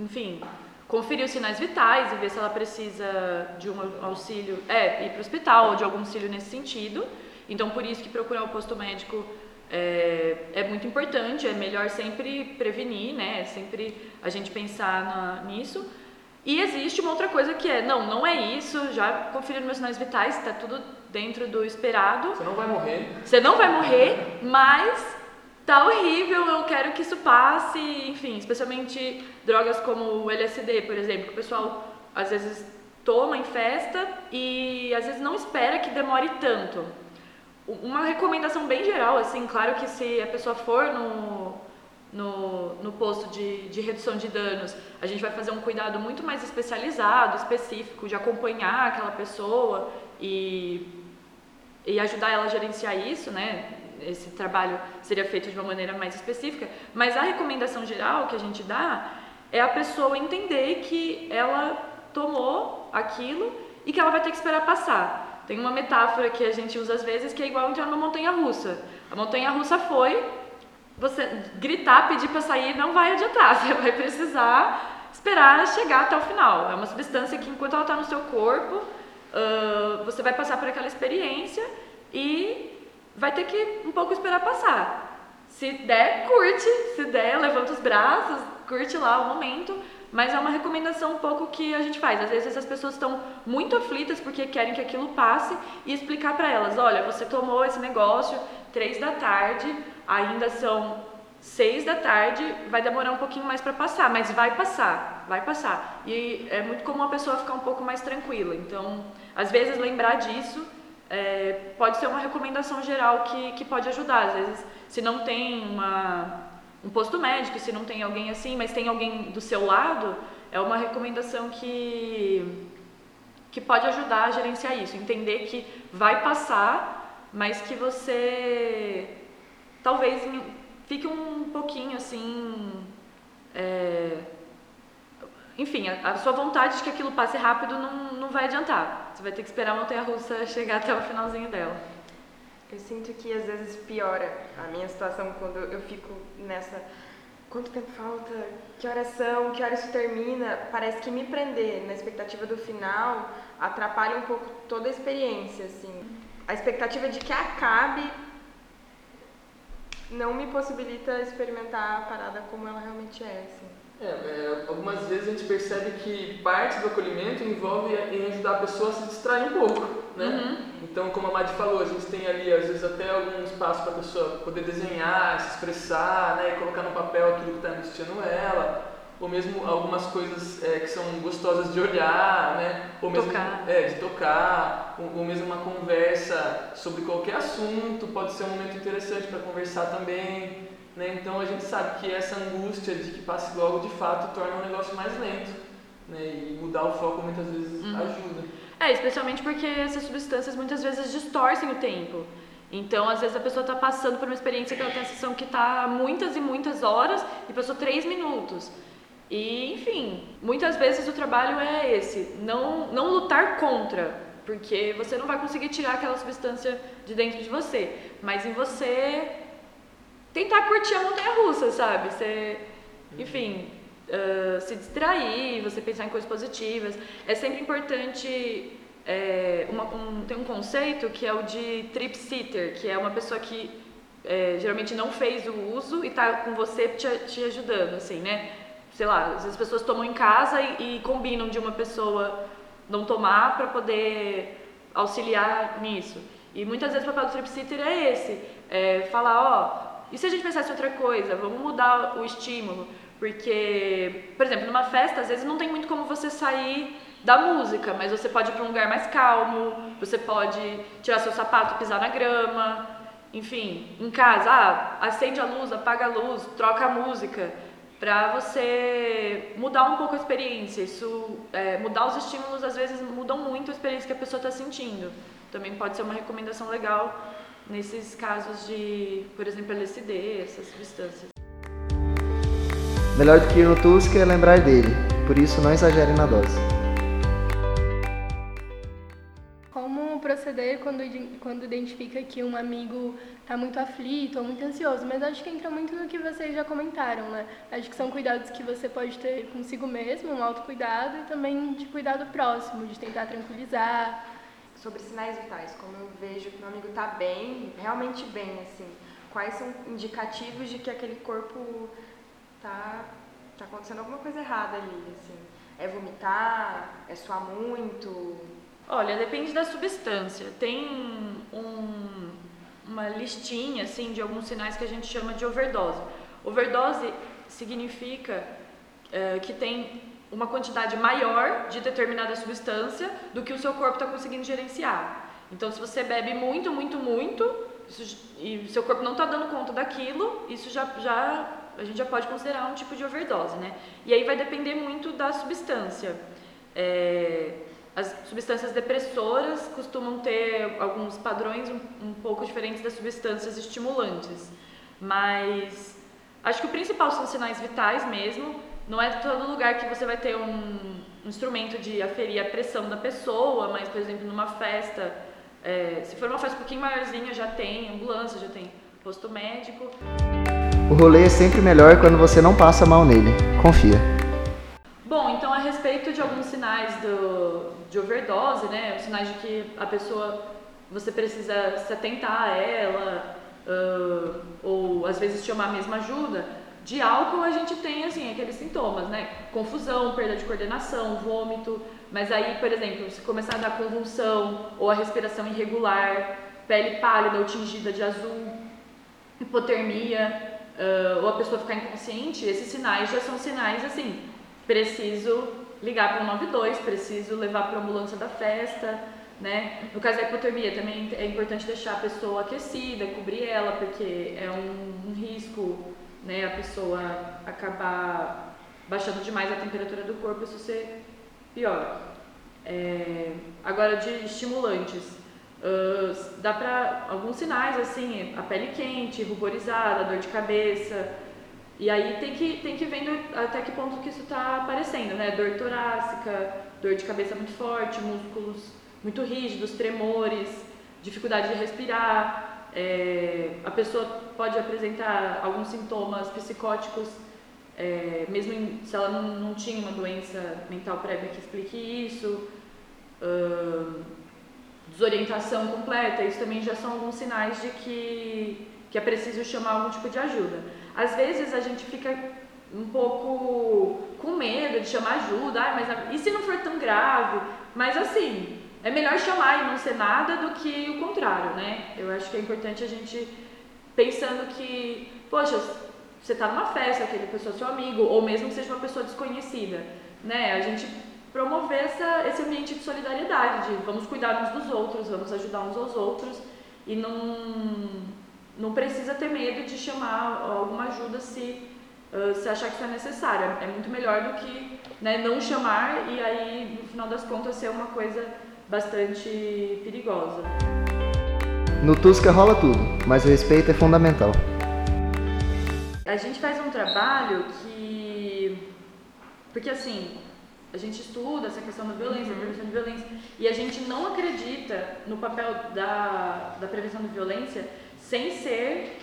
enfim, conferir os sinais vitais e ver se ela precisa de um auxílio, é, ir para o hospital ou de algum auxílio nesse sentido. Então, por isso que procurar o posto médico é, é muito importante. É melhor sempre prevenir, né? Sempre a gente pensar na, nisso. E existe uma outra coisa que é, não, não é isso, já conferiram meus sinais vitais, está tudo dentro do esperado. Você não vai morrer. Você não vai morrer, mas tá horrível, eu quero que isso passe, enfim, especialmente drogas como o LSD, por exemplo, que o pessoal às vezes toma em festa e às vezes não espera que demore tanto. Uma recomendação bem geral, assim, claro que se a pessoa for no, no, no posto de, de redução de danos, a gente vai fazer um cuidado muito mais especializado, específico, de acompanhar aquela pessoa e, e ajudar ela a gerenciar isso, né? Esse trabalho seria feito de uma maneira mais específica, mas a recomendação geral que a gente dá é a pessoa entender que ela tomou aquilo e que ela vai ter que esperar passar. Tem uma metáfora que a gente usa às vezes que é igual entrar numa montanha russa. A montanha russa foi, você gritar, pedir para sair não vai adiantar, você vai precisar esperar chegar até o final. É uma substância que enquanto ela está no seu corpo, uh, você vai passar por aquela experiência e vai ter que um pouco esperar passar. Se der, curte, se der, levanta os braços, curte lá o momento, mas é uma recomendação um pouco que a gente faz. Às vezes as pessoas estão muito aflitas porque querem que aquilo passe e explicar para elas: olha, você tomou esse negócio três da tarde, ainda são seis da tarde, vai demorar um pouquinho mais para passar, mas vai passar, vai passar. E é muito comum a pessoa ficar um pouco mais tranquila. Então, às vezes lembrar disso é, pode ser uma recomendação geral que, que pode ajudar. Às vezes, se não tem uma, um posto médico, se não tem alguém assim, mas tem alguém do seu lado, é uma recomendação que, que pode ajudar a gerenciar isso. Entender que vai passar, mas que você talvez fique um pouquinho assim. É, enfim, a, a, sua vontade de que aquilo passe rápido não, não vai adiantar. Vai ter que esperar a montanha russa chegar até o finalzinho dela. Eu sinto que às vezes piora a minha situação quando eu fico nessa. Quanto tempo falta? Que horas são? Que horas isso termina? Parece que me prender na expectativa do final atrapalha um pouco toda a experiência, assim. A expectativa de que acabe não me possibilita experimentar a parada como ela realmente é, assim. É, é, algumas vezes a gente percebe que parte do acolhimento envolve em ajudar a pessoa a se distrair um pouco, né? Uhum. Então, como a Madi falou, a gente tem ali às vezes até algum espaço para a pessoa poder desenhar, se expressar, né, e colocar no papel aquilo que está angustiando ela, ou mesmo algumas coisas é, que são gostosas de olhar, né, ou mesmo tocar. É, de tocar, ou, ou mesmo uma conversa sobre qualquer assunto pode ser um momento interessante para conversar também. Né? Então a gente sabe que essa angústia de que passe logo de fato torna um negócio mais lento. Né? E mudar o foco muitas vezes uhum. ajuda. É, especialmente porque essas substâncias muitas vezes distorcem o tempo. Então, às vezes a pessoa está passando por uma experiência que ela tem a sensação que está muitas e muitas horas e passou três minutos. E, enfim, muitas vezes o trabalho é esse, não, não lutar contra, porque você não vai conseguir tirar aquela substância de dentro de você, mas em você tentar curtir a montanha russa, sabe? Você, enfim, uh, se distrair, você pensar em coisas positivas. É sempre importante. É, uma, um, tem um conceito que é o de trip sitter, que é uma pessoa que é, geralmente não fez o uso e está com você te, te ajudando, assim, né? Sei lá, as pessoas tomam em casa e, e combinam de uma pessoa não tomar para poder auxiliar nisso. E muitas vezes o papel do trip sitter é esse, é falar, ó, e se a gente pensasse outra coisa? Vamos mudar o estímulo. Porque, por exemplo, numa festa, às vezes não tem muito como você sair da música, mas você pode ir para um lugar mais calmo, você pode tirar seu sapato, pisar na grama, enfim, em casa, ah, acende a luz, apaga a luz, troca a música, para você mudar um pouco a experiência. Isso, é, mudar os estímulos às vezes mudam muito a experiência que a pessoa está sentindo. Também pode ser uma recomendação legal nesses casos de, por exemplo, LSD, essas substâncias. Melhor do que ir no Tusk é lembrar dele, por isso não exagere na dose. Como proceder quando, quando identifica que um amigo está muito aflito ou muito ansioso? Mas acho que entra muito no que vocês já comentaram, né? Acho que são cuidados que você pode ter consigo mesmo, um autocuidado e também de cuidado próximo, de tentar tranquilizar, sobre sinais vitais, como eu vejo que meu amigo está bem, realmente bem, assim, quais são indicativos de que aquele corpo tá, tá acontecendo alguma coisa errada ali, assim. É vomitar? É suar muito? Olha, depende da substância. Tem um, uma listinha assim de alguns sinais que a gente chama de overdose. Overdose significa é, que tem uma quantidade maior de determinada substância do que o seu corpo está conseguindo gerenciar. Então, se você bebe muito, muito, muito, isso, e seu corpo não está dando conta daquilo, isso já, já a gente já pode considerar um tipo de overdose, né? E aí vai depender muito da substância. É, as substâncias depressoras costumam ter alguns padrões um, um pouco diferentes das substâncias estimulantes, mas acho que o principal são sinais vitais mesmo. Não é todo lugar que você vai ter um, um instrumento de aferir a pressão da pessoa, mas, por exemplo, numa festa, é, se for uma festa um pouquinho maiorzinha, já tem ambulância, já tem posto médico. O rolê é sempre melhor quando você não passa mal nele. Confia. Bom, então a respeito de alguns sinais do, de overdose, né, os sinais de que a pessoa você precisa se atentar a ela uh, ou às vezes chamar mesmo ajuda. De álcool a gente tem assim aqueles sintomas, né? Confusão, perda de coordenação, vômito. Mas aí, por exemplo, se começar a dar convulsão ou a respiração irregular, pele pálida ou tingida de azul, hipotermia, uh, ou a pessoa ficar inconsciente, esses sinais já são sinais assim, preciso ligar para o 92, preciso levar para a ambulância da festa, né? No caso da hipotermia também é importante deixar a pessoa aquecida, cobrir ela, porque é um, um risco, né, a pessoa acabar baixando demais a temperatura do corpo, isso ser pior. É, agora de estimulantes, Uh, dá para alguns sinais assim, a pele quente, ruborizada, dor de cabeça. E aí tem que, tem que vendo até que ponto que isso está aparecendo, né? Dor torácica, dor de cabeça muito forte, músculos muito rígidos, tremores, dificuldade de respirar. É, a pessoa pode apresentar alguns sintomas psicóticos, é, mesmo em, se ela não, não tinha uma doença mental prévia que explique isso. Desorientação completa, isso também já são alguns sinais de que, que é preciso chamar algum tipo de ajuda. Às vezes a gente fica um pouco com medo de chamar ajuda, ah, mas e se não for tão grave? Mas assim, é melhor chamar e não ser nada do que o contrário, né? Eu acho que é importante a gente pensando que, poxa, você está numa festa, aquele pessoa é seu amigo, ou mesmo que seja uma pessoa desconhecida, né? A gente promover essa, esse ambiente de solidariedade, de vamos cuidar uns dos outros, vamos ajudar uns aos outros e não, não precisa ter medo de chamar alguma ajuda se, se achar que isso é necessário. É muito melhor do que né, não chamar e aí, no final das contas, ser uma coisa bastante perigosa. No Tusca rola tudo, mas o respeito é fundamental. A gente faz um trabalho que. Porque assim, a gente estuda essa questão da violência, uhum. prevenção de violência, e a gente não acredita no papel da, da prevenção de violência sem ser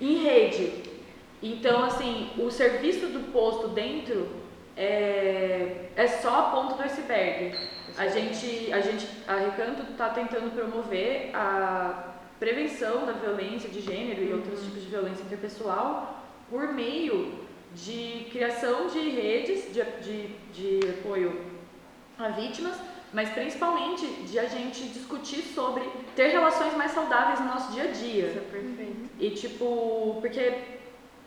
em rede. Então, assim, o serviço do posto dentro é, é só a ponta do iceberg. A gente, a gente, a Recanto está tentando promover a prevenção da violência de gênero e outros uhum. tipos de violência interpessoal por meio de criação de redes de, de, de apoio a vítimas, mas principalmente de a gente discutir sobre ter relações mais saudáveis no nosso dia a dia. Isso é perfeito. E tipo, porque,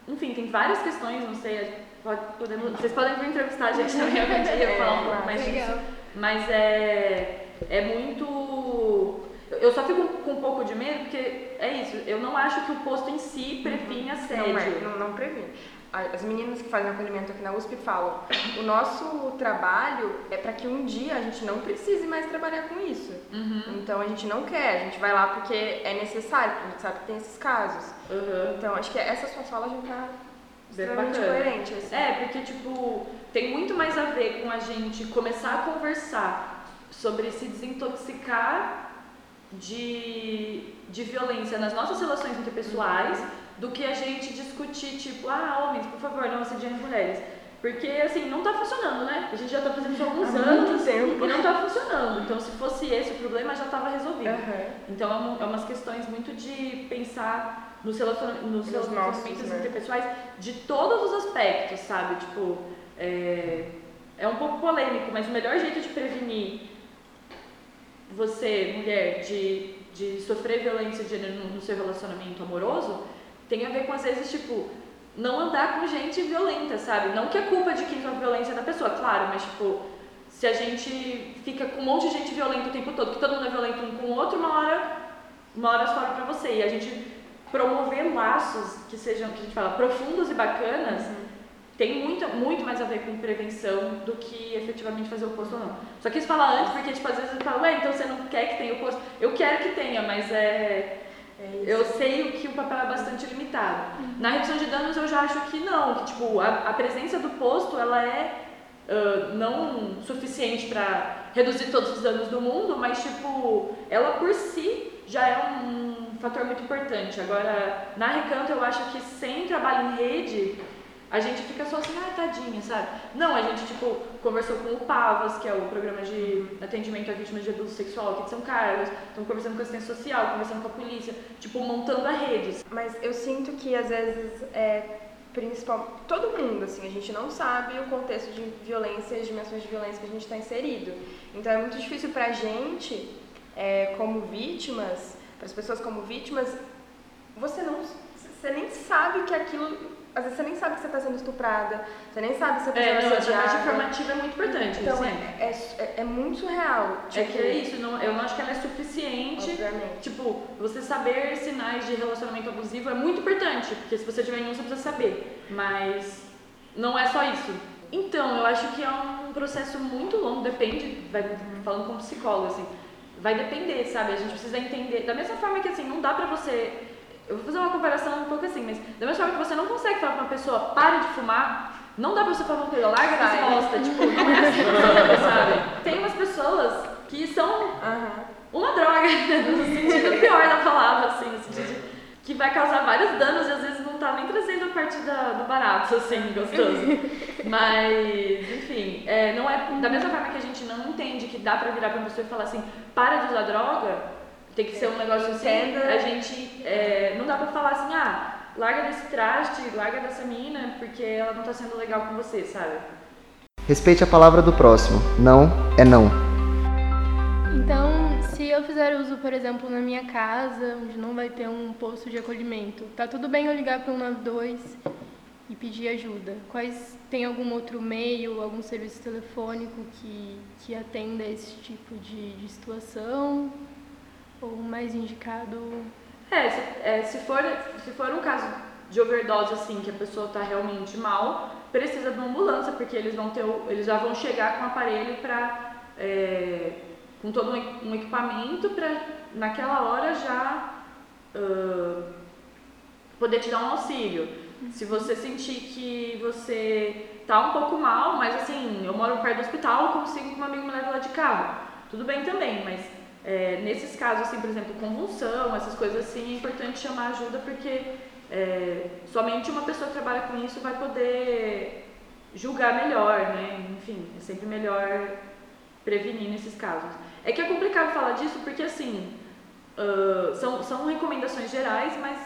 enfim, tem várias questões, não sei, pode, podemos, vocês podem vir entrevistar a gente também algum dia, falar um pouco mais disso. Mas é, é muito. Eu só fico com um pouco de medo porque é isso, eu não acho que o posto em si previne assédio. Não, é, não, não previne as meninas que fazem acolhimento aqui na USP falam: o nosso trabalho é para que um dia a gente não precise mais trabalhar com isso. Uhum. Então a gente não quer, a gente vai lá porque é necessário, porque a gente sabe que tem esses casos. Uhum. Então acho que essa sua fala já tá extremamente coerente. Assim. É, porque tipo, tem muito mais a ver com a gente começar a conversar sobre se desintoxicar de, de violência nas nossas relações interpessoais. Do que a gente discutir, tipo, ah, homens, por favor, não assediem as mulheres. Porque, assim, não tá funcionando, né? A gente já tá fazendo isso há alguns há anos tempo. e não tá funcionando. Então, se fosse esse o problema, já tava resolvido. Uhum. Então, é, uma, é umas questões muito de pensar nos, relacion, nos relacionamentos né? interpessoais de todos os aspectos, sabe? Tipo, é, é um pouco polêmico, mas o melhor jeito de prevenir você, mulher, de, de sofrer violência de gênero no, no seu relacionamento amoroso tem a ver com, às vezes, tipo, não andar com gente violenta, sabe? Não que a culpa de quem sofre violência é da pessoa, claro, mas, tipo, se a gente fica com um monte de gente violenta o tempo todo, que todo mundo é violento um com o outro, uma hora, uma hora sobra pra você. E a gente promover laços que sejam, que a gente fala, profundos e bacanas, uhum. tem muito, muito mais a ver com prevenção do que efetivamente fazer o oposto ou não. Só quis falar antes, porque, tipo, às vezes eu falo, ué, então você não quer que tenha o oposto? Eu quero que tenha, mas é... É eu sei que o papel é bastante limitado. Uhum. Na redução de danos eu já acho que não, que tipo a, a presença do posto ela é uh, não suficiente para reduzir todos os danos do mundo, mas tipo ela por si já é um fator muito importante. Agora, na Recanto, eu acho que sem trabalho em rede, a gente fica só assim, ah, tadinha, sabe? Não, a gente, tipo, conversou com o PAVAS, que é o programa de atendimento a vítimas de abuso sexual aqui de São Carlos, estamos conversando com a assistência social, conversando com a polícia, tipo, montando a rede. Mas eu sinto que, às vezes, é principal, todo mundo, assim, a gente não sabe o contexto de violência, as dimensões de violência que a gente está inserido. Então é muito difícil pra gente, é, como vítimas, para as pessoas como vítimas, você não, você nem sabe que aquilo às vezes você nem sabe que você está sendo estuprada, você nem sabe que você está é, sendo é, assediada. A parte informativa é muito importante. Então, assim. é, é, é, muito surreal. Tipo, é que é isso, não, eu não acho que ela é suficiente. Obviamente. Tipo, você saber sinais de relacionamento abusivo é muito importante, porque se você tiver em um, você precisa saber. Mas não é só isso. Então, eu acho que é um processo muito longo, depende, vai, falando como psicólogo, assim, vai depender, sabe? A gente precisa entender. Da mesma forma que, assim, não dá pra você eu vou fazer uma comparação um pouco assim, mas da mesma forma que você não consegue falar pra uma pessoa pare de fumar, não dá pra você falar uma pessoa larga dessa bosta, tipo, não é assim, sabe? Tem umas pessoas que são uma droga, no sentido pior da palavra, assim, no sentido de, que vai causar vários danos e às vezes não tá nem trazendo a parte da, do barato, assim, gostoso. Mas, enfim, é, não é da mesma forma que a gente não entende que dá pra virar pra uma pessoa e falar assim, para de usar droga, tem que ser um negócio assim, a gente. É, não dá pra falar assim, ah, larga desse traste, larga dessa mina, porque ela não tá sendo legal com você, sabe? Respeite a palavra do próximo. Não é não. Então, se eu fizer uso, por exemplo, na minha casa, onde não vai ter um posto de acolhimento, tá tudo bem eu ligar para 192 e pedir ajuda? Quais tem algum outro meio, algum serviço telefônico que, que atenda esse tipo de, de situação? Ou mais indicado? É, se, é, se, for, se for um caso de overdose assim, que a pessoa está realmente mal, precisa de uma ambulância, porque eles vão ter, eles já vão chegar com o aparelho para é, com todo um equipamento para naquela hora já uh, poder te dar um auxílio. Se você sentir que você tá um pouco mal, mas assim, eu moro perto do hospital, consigo que um amigo me leve lá de carro. Tudo bem também, mas é, nesses casos, assim, por exemplo, convulsão, essas coisas assim, é importante chamar ajuda porque é, somente uma pessoa que trabalha com isso vai poder julgar melhor, né? Enfim, é sempre melhor prevenir nesses casos. É que é complicado falar disso porque, assim, uh, são, são recomendações gerais, mas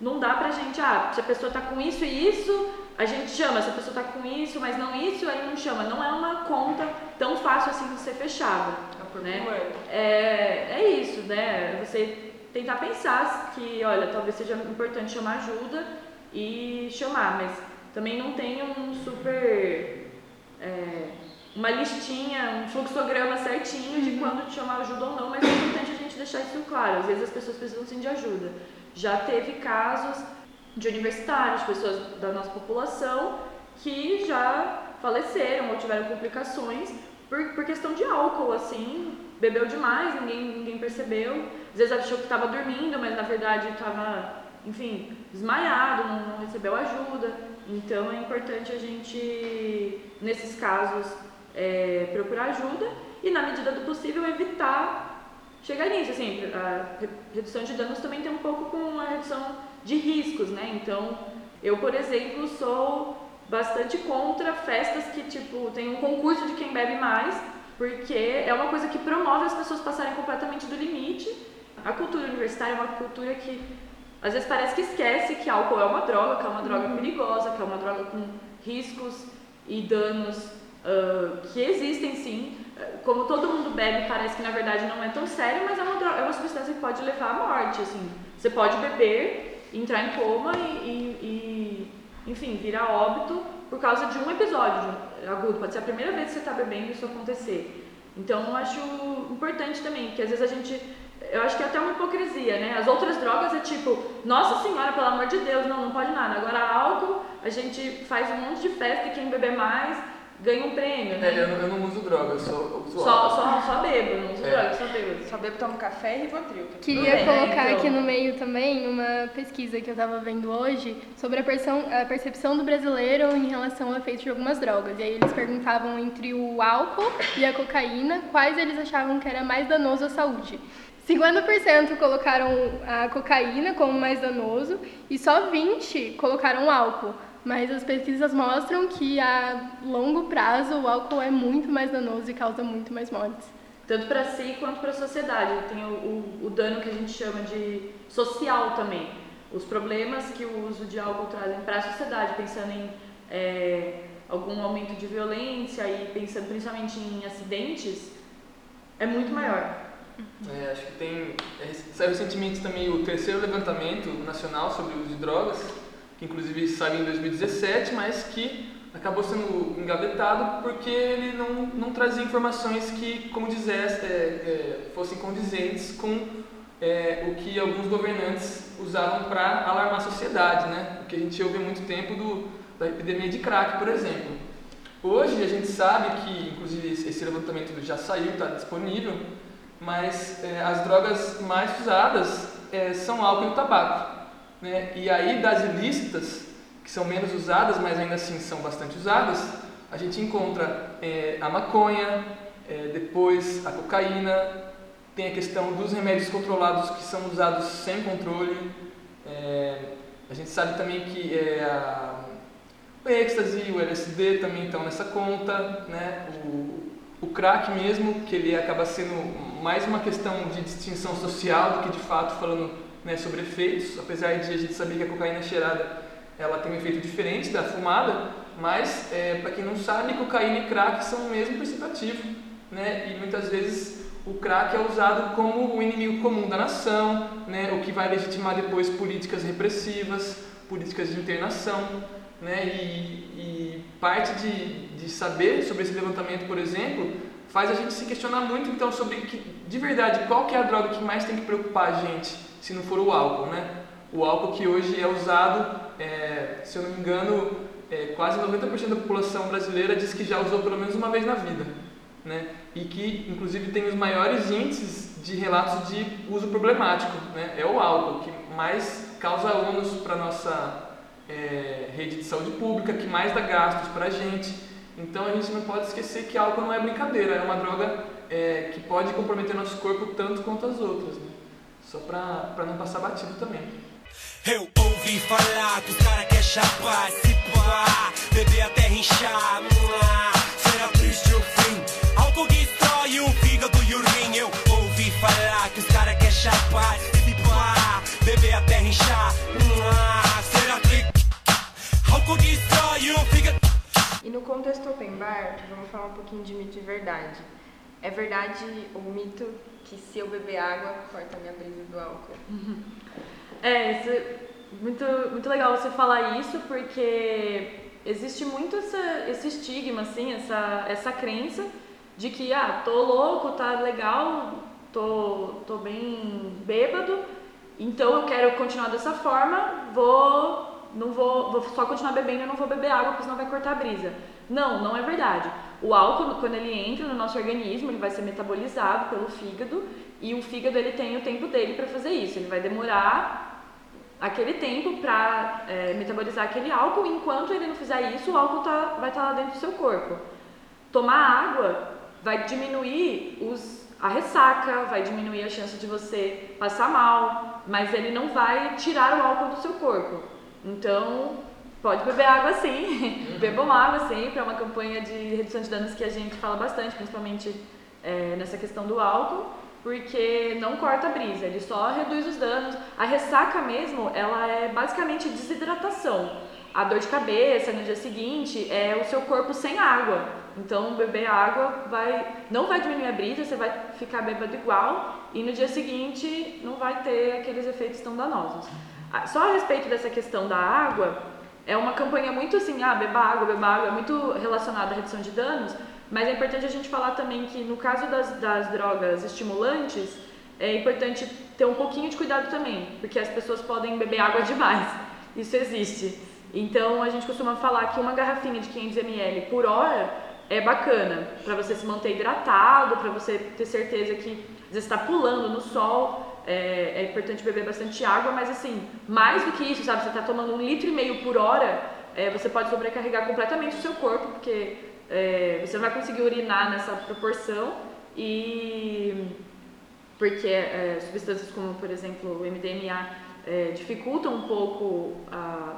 não dá pra gente, ah, se a pessoa tá com isso e isso, a gente chama, se a pessoa tá com isso, mas não isso, aí não chama. Não é uma conta tão fácil assim de ser fechada né? É, é isso, né? Você tentar pensar que, olha, talvez seja importante chamar ajuda e chamar, mas também não tem um super. É, uma listinha, um fluxograma certinho de uhum. quando te chamar ajuda ou não, mas é importante a gente deixar isso claro. Às vezes as pessoas precisam sim de ajuda. Já teve casos de universitários, de pessoas da nossa população que já faleceram ou tiveram complicações por, por questão de álcool, assim, bebeu demais, ninguém, ninguém percebeu. Às vezes achou que estava dormindo, mas na verdade estava, enfim, desmaiado, não, não, recebeu ajuda. Então é importante a gente, nesses casos, é, procurar ajuda e, na medida do possível, evitar chegar nisso. Assim, a redução de danos também tem um pouco com a redução de riscos, né? Então, eu, por exemplo, sou bastante contra festas que, tipo, tem um concurso de quem bebe mais, porque é uma coisa que promove as pessoas passarem completamente do limite. A cultura universitária é uma cultura que às vezes parece que esquece que álcool é uma droga, que é uma droga uhum. perigosa, que é uma droga com riscos e danos uh, que existem sim. Como todo mundo bebe, parece que na verdade não é tão sério, mas é uma, droga, é uma substância que pode levar à morte. Assim. Você pode beber, entrar em coma e, e, e enfim, virar óbito por causa de um episódio agudo. Pode ser a primeira vez que você está bebendo isso acontecer. Então, eu acho importante também, que às vezes a gente eu acho que é até uma hipocrisia, né? As outras drogas é tipo, nossa senhora, pelo amor de Deus, não, não pode nada. Agora álcool, a gente faz um monte de festa e quem beber mais ganha um prêmio, né? É, eu, não, eu não uso drogas, só uso só, só, só bebo, não uso é. drogas, só bebo. Só bebo, tomo café e ribotril. Queria bem, colocar então... aqui no meio também uma pesquisa que eu estava vendo hoje sobre a, percepção, a percepção do brasileiro em relação ao efeito de algumas drogas. E aí eles perguntavam entre o álcool e a cocaína, quais eles achavam que era mais danoso à saúde. 50% colocaram a cocaína como mais danoso e só 20% colocaram álcool. Mas as pesquisas mostram que a longo prazo o álcool é muito mais danoso e causa muito mais mortes. Tanto para si quanto para a sociedade. Tem o, o, o, dano que a gente chama de social também. Os problemas que o uso de álcool trazem para a sociedade, pensando em é, algum aumento de violência e pensando principalmente em acidentes, é muito maior. É, acho que tem. É, saiu recentemente também o terceiro levantamento nacional sobre o uso de drogas, que inclusive saiu em 2017, mas que acabou sendo engavetado porque ele não, não trazia informações que, como dissesse, é, é, fossem condizentes com é, o que alguns governantes usavam para alarmar a sociedade, né? O que a gente ouve há muito tempo do, da epidemia de crack, por exemplo. Hoje a gente sabe que, inclusive, esse levantamento já saiu, está disponível, mas é, as drogas mais usadas é, são álcool e tabaco. Né? E aí das ilícitas, que são menos usadas, mas ainda assim são bastante usadas, a gente encontra é, a maconha, é, depois a cocaína, tem a questão dos remédios controlados que são usados sem controle, é, a gente sabe também que é, a, o êxtase, o LSD também estão nessa conta, né? o, o crack mesmo, que ele acaba sendo mais uma questão de distinção social do que de fato falando né, sobre efeitos, apesar de a gente saber que a cocaína cheirada ela tem um efeito diferente da fumada, mas é, para quem não sabe, cocaína e crack são o mesmo princípio ativo, né, e muitas vezes o crack é usado como o inimigo comum da nação, né, o que vai legitimar depois políticas repressivas, políticas de internação, né, e, e parte de, de saber sobre esse levantamento, por exemplo, faz a gente se questionar muito então sobre que, de verdade qual que é a droga que mais tem que preocupar a gente, se não for o álcool, né? O álcool que hoje é usado, é, se eu não me engano, é, quase 90% da população brasileira diz que já usou pelo menos uma vez na vida, né? E que inclusive tem os maiores índices de relatos de uso problemático, né? É o álcool que mais causa ônus para nossa é, rede de saúde pública, que mais dá gastos para a gente. Então a gente não pode esquecer que álcool não é brincadeira, é uma droga é, que pode comprometer nosso corpo tanto quanto as outras. Né? Só para não passar batido também. Eu ouvi falar que os caras querem chapar, se pá, beber até inchar, será triste o fim. Álcool destrói o fígado e o rim. Eu ouvi falar que os caras querem chapar, se pá, beber até inchar, será triste. Álcool destrói o fígado. E no contexto open bar, vamos falar um pouquinho de mito e verdade. É verdade o mito que se eu beber água, corta a minha brisa do álcool? É, isso muito, muito legal você falar isso, porque existe muito essa, esse estigma, assim, essa, essa crença de que, ah, tô louco, tá legal, tô, tô bem bêbado, então eu quero continuar dessa forma, vou não vou, vou só continuar bebendo, eu não vou beber água, porque senão vai cortar a brisa. Não, não é verdade. O álcool, quando ele entra no nosso organismo, ele vai ser metabolizado pelo fígado e o fígado ele tem o tempo dele para fazer isso. Ele vai demorar aquele tempo para é, metabolizar aquele álcool. Enquanto ele não fizer isso, o álcool tá, vai estar tá lá dentro do seu corpo. Tomar água vai diminuir os, a ressaca, vai diminuir a chance de você passar mal, mas ele não vai tirar o álcool do seu corpo. Então, pode beber água sim, bebam água sempre, é uma campanha de redução de danos que a gente fala bastante, principalmente é, nessa questão do álcool, porque não corta a brisa, ele só reduz os danos. A ressaca mesmo, ela é basicamente desidratação. a dor de cabeça no dia seguinte é o seu corpo sem água. Então, beber água vai, não vai diminuir a brisa, você vai ficar bêbado igual e no dia seguinte não vai ter aqueles efeitos tão danosos. Ah, só a respeito dessa questão da água, é uma campanha muito assim, ah, beba água, beba água, é muito relacionada à redução de danos, mas é importante a gente falar também que no caso das, das drogas estimulantes, é importante ter um pouquinho de cuidado também, porque as pessoas podem beber água demais. Isso existe. Então a gente costuma falar que uma garrafinha de 500 ml por hora é bacana para você se manter hidratado, para você ter certeza que você está pulando no sol. É, é, importante beber bastante água, mas assim, mais do que isso, sabe? Você está tomando um litro e meio por hora, é, você pode sobrecarregar completamente o seu corpo, porque é, você não vai conseguir urinar nessa proporção e porque é, substâncias como, por exemplo, o MDMA é, dificultam um pouco a,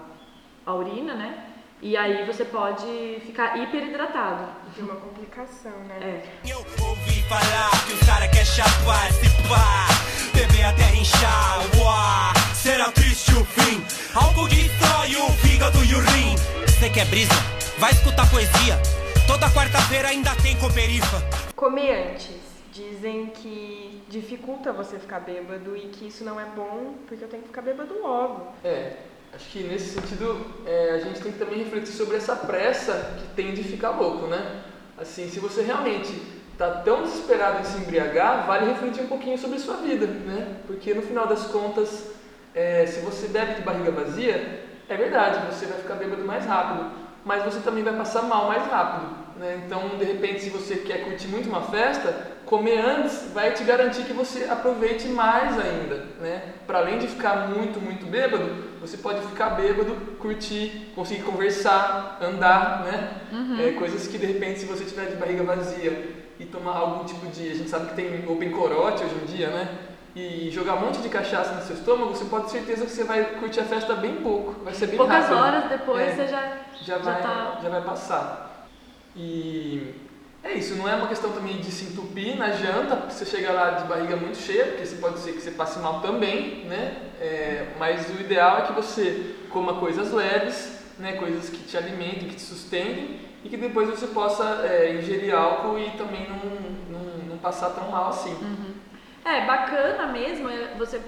a urina, né? E aí você pode ficar hiperidratado. De uma complicação, né? É. Eu ouvi falar que o cara quer chapar, se pá, beber até inchar, uá, será triste o fim. Algo destrói o fígado e o rim. Você quer brisa? Vai escutar poesia. Toda quarta-feira ainda tem Coperifa. Comer antes. Dizem que dificulta você ficar bêbado e que isso não é bom porque eu tenho que ficar bêbado logo. É, acho que nesse sentido é, a gente tem que também refletir sobre essa pressa que tem de ficar louco, né? Assim, se você realmente está tão desesperado em se embriagar, vale refletir um pouquinho sobre a sua vida, né? Porque no final das contas, é, se você bebe de barriga vazia, é verdade, você vai ficar bêbado mais rápido, mas você também vai passar mal mais rápido. Né? Então, de repente, se você quer curtir muito uma festa, comer antes vai te garantir que você aproveite mais ainda. Né? Para além de ficar muito, muito bêbado, você pode ficar bêbado, curtir, conseguir conversar, andar, né? Uhum. É, coisas que de repente, se você tiver de barriga vazia e tomar algum tipo de. A gente sabe que tem open corote hoje em dia, né? E jogar um monte de cachaça no seu estômago, você pode ter certeza que você vai curtir a festa bem pouco. Vai ser bem Poucas rápido. horas depois É. você já, já vai, tá. já vai passar. E é isso, não é uma questão também de se entupir na janta, você chega lá de barriga muito cheia, porque você pode ser que você passe mal também, né? É, mas o ideal é que você coma coisas leves, né? coisas que te alimentem, que te sustentem, e que depois você possa é, ingerir álcool e também não, não, não passar tão mal assim. É, bacana mesmo é você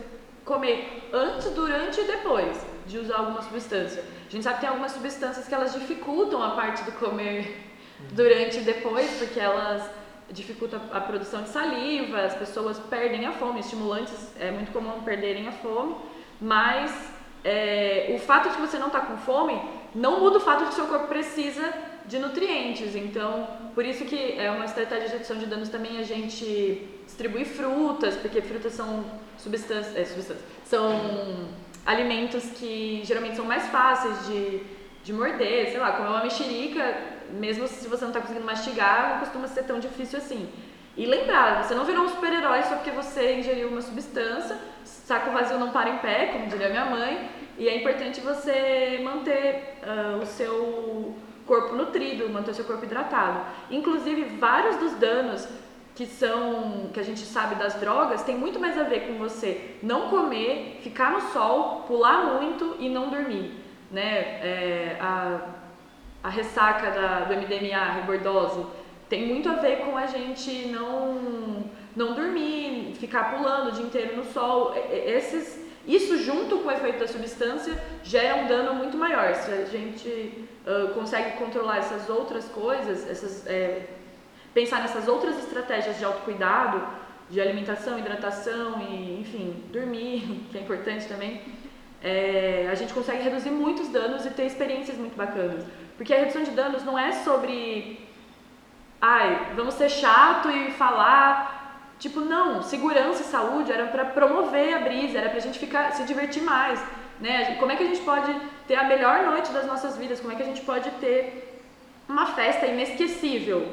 comer antes, durante e depois de usar alguma substância. A gente sabe que tem algumas substâncias que elas dificultam a parte do comer durante e depois, porque elas dificultam a produção de saliva, as pessoas perdem a fome, estimulantes é muito comum perderem a fome, mas é, o fato de que você não está com fome não muda o fato de que seu corpo precisa de nutrientes. Então, por isso que é uma estratégia de redução de danos também a gente distribuir frutas, porque frutas são substâncias, é, substâncias são alimentos que geralmente são mais fáceis de, de morder, sei lá, comer uma mexerica, mesmo se você não está conseguindo mastigar, não costuma ser tão difícil assim. E lembrar, você não virou um super-herói só porque você ingeriu uma substância, saco vazio não para em pé, como diria minha mãe, e é importante você manter ah, o seu corpo nutrido, manter o seu corpo hidratado. Inclusive, vários dos danos que são que a gente sabe das drogas tem muito mais a ver com você não comer, ficar no sol, pular muito e não dormir, né? É, a, a ressaca da, do MDMA, rebordose, tem muito a ver com a gente não não dormir, ficar pulando o dia inteiro no sol. Esses isso junto com o efeito da substância gera um dano muito maior. Se a gente ah, consegue controlar essas outras coisas, essas é, pensar nessas outras estratégias de autocuidado, de alimentação, hidratação e, enfim, dormir, que é importante também, é, a gente consegue reduzir muitos danos e ter experiências muito bacanas. Porque a redução de danos não é sobre, ai, vamos ser chato e falar. Tipo, não, segurança e saúde era para promover a brisa, era pra gente ficar, se divertir mais. Né? Como é que a gente pode ter a melhor noite das nossas vidas? Como é que a gente pode ter uma festa inesquecível?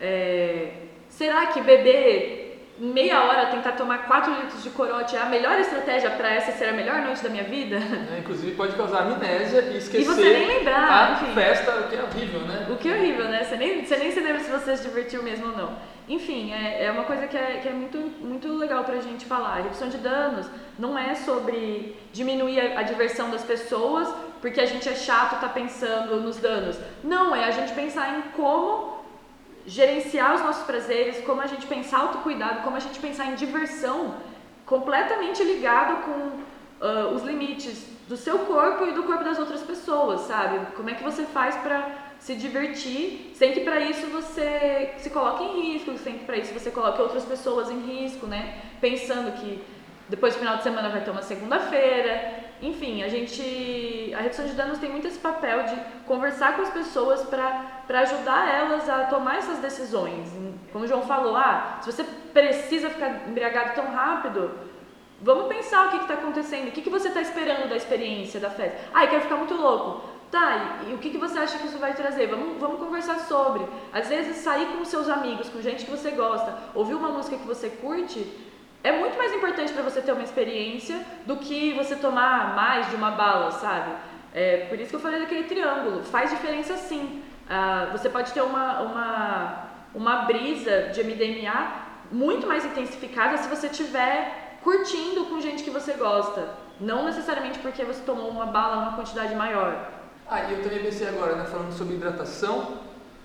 É, será que beber meia hora, tentar tomar 4 litros de corote é a melhor estratégia para essa ser a melhor noite da minha vida? Né? Inclusive pode causar amnésia e esquecer você nem lembrar, a enfim. festa, o que é horrível, né? O que é horrível, né? Você nem, você nem se lembra se você se divertiu mesmo ou não. Enfim, é, é uma coisa que é, que é muito, muito legal pra gente falar. A redução de danos não é sobre diminuir a, a diversão das pessoas porque a gente é chato tá pensando nos danos. Não, é a gente pensar em como gerenciar os nossos prazeres, como a gente pensar autocuidado, como a gente pensar em diversão, completamente ligado com uh, os limites do seu corpo e do corpo das outras pessoas, sabe? Como é que você faz para se divertir, sem que para isso você se coloque em risco, sem que para isso você coloque outras pessoas em risco, né? Pensando que depois do final de semana vai ter uma segunda-feira. Enfim, a gente. A redução de danos tem muito esse papel de conversar com as pessoas para ajudar elas a tomar essas decisões. Como o João falou, ah, se você precisa ficar embriagado tão rápido, vamos pensar o que está acontecendo, o que, que você está esperando da experiência, da festa. Ah, eu quero ficar muito louco. Tá, e, e, o que, que você acha que isso vai trazer? Vamos, vamos conversar sobre. Às vezes, sair com seus amigos, com gente que você gosta, ouvir uma música que você curte, é muito mais importante para você ter uma experiência do que você tomar mais de uma bala, sabe? É, por isso que eu falei daquele triângulo. Faz diferença sim. Ah, você pode ter uma, uma, uma brisa de MDMA muito mais intensificada se você estiver curtindo com gente que você gosta. Não necessariamente porque você tomou uma bala uma quantidade maior. Ah, e eu também pensei agora, né, falando sobre hidratação,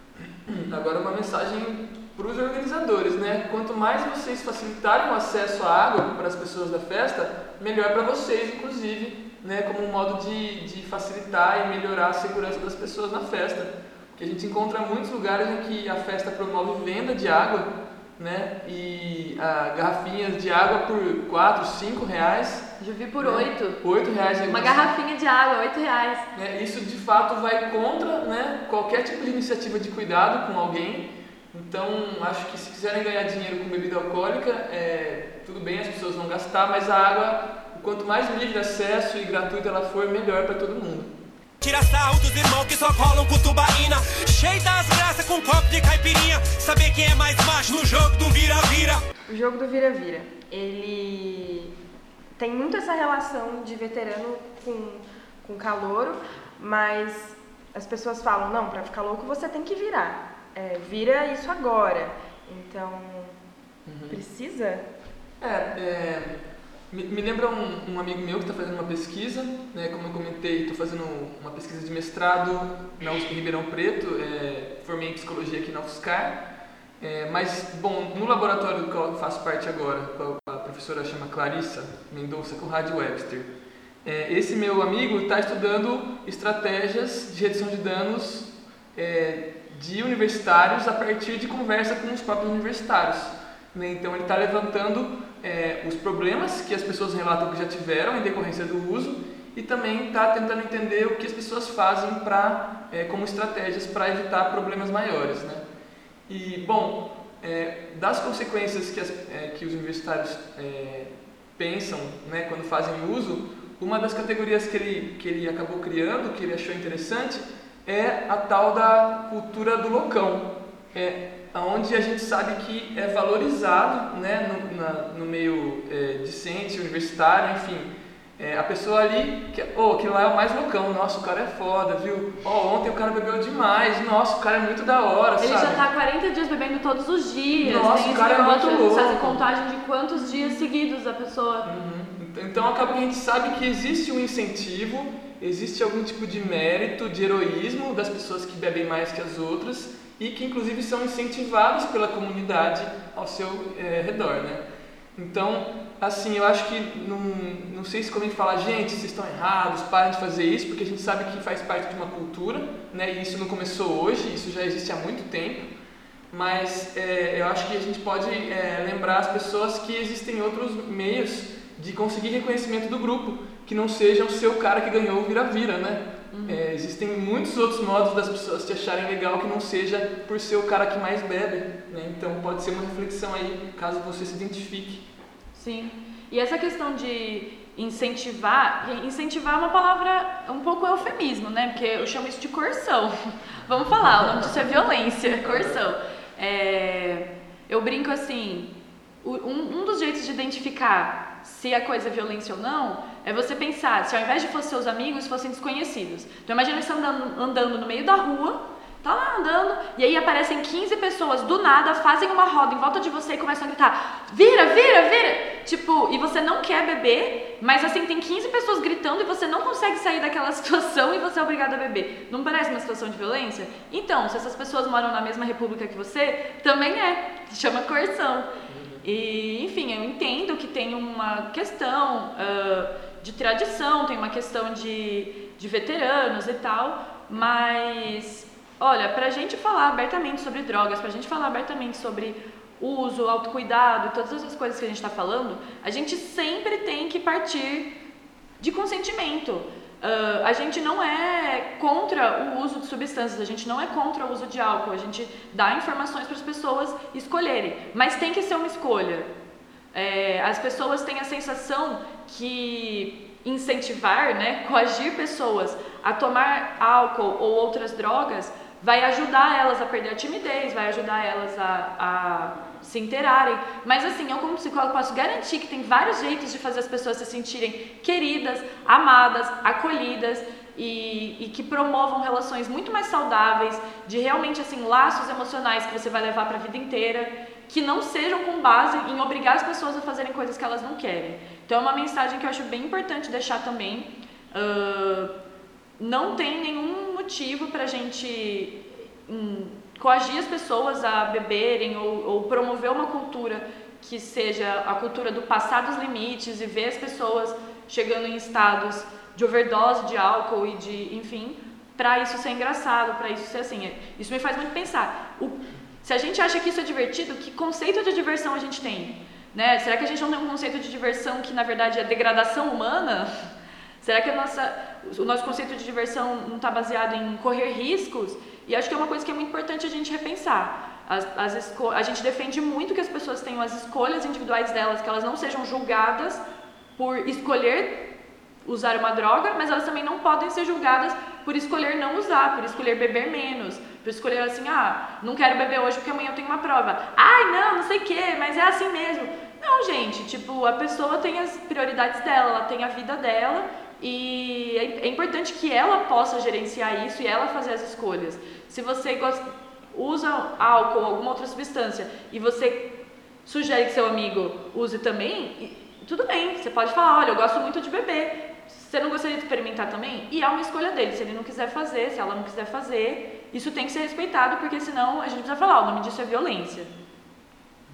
agora uma mensagem para os organizadores, né? Quanto mais vocês facilitarem o acesso à água para as pessoas da festa, melhor para vocês, inclusive, né? Como um modo de, de facilitar e melhorar a segurança das pessoas na festa. Porque a gente encontra muitos lugares em que a festa promove venda de água, né? E ah, garrafinhas de água por 4, 5 reais. Já vi por 8. Né? 8 reais. Uma garrafinha de água, 8 reais. É, isso de fato vai contra né, qualquer tipo de iniciativa de cuidado com alguém então, acho que se quiserem ganhar dinheiro com bebida alcoólica, é, tudo bem, as pessoas vão gastar, mas a água, quanto mais livre acesso e gratuita ela for, melhor para todo mundo. Tira sarro dos irmãos que só colam com tubaína. Cheio das graças com copo de caipirinha. Saber quem é mais macho no jogo do vira-vira. O jogo do vira-vira, ele tem muito essa relação de veterano com, com calouro Mas as pessoas falam, não, para ficar louco você tem que virar é, vira isso agora. Então, uhum. precisa? É, é me, me, lembra um, um, amigo meu que está fazendo uma pesquisa, né, como eu comentei, estou fazendo uma pesquisa de mestrado na USP Ribeirão Preto, é, formei em psicologia aqui na UFSCar, é, mas, bom, no laboratório do qual eu faço parte agora, a professora chama Clarissa Mendonça com Rádio Webster, é, esse meu amigo está estudando estratégias de redução de danos é, de universitários a partir de conversa com os próprios universitários. Né? Então ele está levantando é, os problemas que as pessoas relatam que já tiveram em decorrência do uso e também está tentando entender o que as pessoas fazem para, é, como estratégias para evitar problemas maiores. Né? E, bom, é, das consequências que, as, é, que os universitários é, pensam né, quando fazem uso, uma das categorias que ele, que ele acabou criando, que ele achou interessante, é a tal da cultura do loucão, é, onde a gente sabe que é valorizado né, no, na, no meio é, discente, universitário, enfim. É, a pessoa ali, que, oh, aquele lá é o mais loucão, nossa, o cara é foda, viu? Oh, ontem o cara bebeu demais, nossa, o cara é muito da hora, Ele sabe? já tá 40 dias bebendo todos os dias. Nossa, o cara é muito louco. Faz contagem de quantos dias seguidos a pessoa... Uhum. Então acaba que a gente sabe que existe um incentivo existe algum tipo de mérito, de heroísmo das pessoas que bebem mais que as outras e que inclusive são incentivados pela comunidade ao seu é, redor, né? Então, assim, eu acho que não, não sei se convém falar, gente, vocês estão errados, parem de fazer isso, porque a gente sabe que faz parte de uma cultura, né? E isso não começou hoje, isso já existe há muito tempo. Mas é, eu acho que a gente pode é, lembrar as pessoas que existem outros meios de conseguir reconhecimento do grupo que não seja o seu cara que ganhou o vira-vira, né? Uhum. É, existem muitos outros modos das pessoas te acharem legal que não seja por ser o cara que mais bebe, né? Então pode ser uma reflexão aí, caso você se identifique. Sim. E essa questão de incentivar, incentivar é uma palavra um pouco eufemismo, né? Porque eu chamo isso de coerção. Vamos falar, o nome disso é violência, coerção. É, eu brinco assim, um, um dos jeitos de identificar se a coisa é violência ou não, é você pensar, se ao invés de fossem seus amigos, fossem desconhecidos. Então imagina você andando, andando no meio da rua, tá lá andando, e aí aparecem 15 pessoas do nada, fazem uma roda em volta de você e começam a gritar: vira, vira, vira! Tipo, e você não quer beber, mas assim, tem 15 pessoas gritando e você não consegue sair daquela situação e você é obrigado a beber. Não parece uma situação de violência? Então, se essas pessoas moram na mesma república que você, também é. Chama coerção. E, enfim, eu entendo que tem uma questão uh, de tradição, tem uma questão de, de veteranos e tal, mas Olha, para a gente falar abertamente sobre drogas, para a gente falar abertamente sobre uso, autocuidado todas essas coisas que a gente está falando, a gente sempre tem que partir de consentimento. Uh, a gente não é contra o uso de substâncias, a gente não é contra o uso de álcool, a gente dá informações para as pessoas escolherem, mas tem que ser uma escolha. É, as pessoas têm a sensação que incentivar, né, coagir pessoas a tomar álcool ou outras drogas vai ajudar elas a perder a timidez, vai ajudar elas a, a se interarem. Mas assim, eu como psicólogo posso garantir que tem vários jeitos de fazer as pessoas se sentirem queridas, amadas, acolhidas e, e que promovam relações muito mais saudáveis, de realmente assim laços emocionais que você vai levar para a vida inteira, que não sejam com base em obrigar as pessoas a fazerem coisas que elas não querem. Então é uma mensagem que eu acho bem importante deixar também. Uh, não tem nenhum motivo para a gente hum, coagir as pessoas a beberem ou, ou, promover uma cultura que seja a cultura do passar dos limites e ver as pessoas chegando em estados de overdose de álcool e de, enfim, para isso ser engraçado, para isso ser assim. Isso me faz muito pensar. O, se a gente acha que isso é divertido, que conceito de diversão a gente tem? Né? Será que a gente não tem um conceito de diversão que na verdade é degradação humana? Será que nossa o nosso conceito de diversão não está baseado em correr riscos, e acho que é uma coisa que é muito importante a gente repensar. As, as a gente defende muito que as pessoas tenham as escolhas individuais delas, que elas não sejam julgadas por escolher usar uma droga, mas elas também não podem ser julgadas por escolher não usar, por escolher beber menos, por escolher assim, ah, não quero beber hoje porque amanhã eu tenho uma prova. Ai, não, não sei o quê, mas é assim mesmo. Não, gente, tipo, a pessoa tem as prioridades dela, ela tem a vida dela e é, é importante que ela possa gerenciar isso e ela fazer as escolhas. Se você gosta, usa álcool ou alguma outra substância e você sugere que seu amigo use também, tudo bem, você pode falar, olha, eu gosto muito de beber, você não gostaria de experimentar também? E é uma escolha dele, se ele não quiser fazer, se ela não quiser fazer, isso tem que ser respeitado, porque senão a gente precisa falar, o nome disso é violência.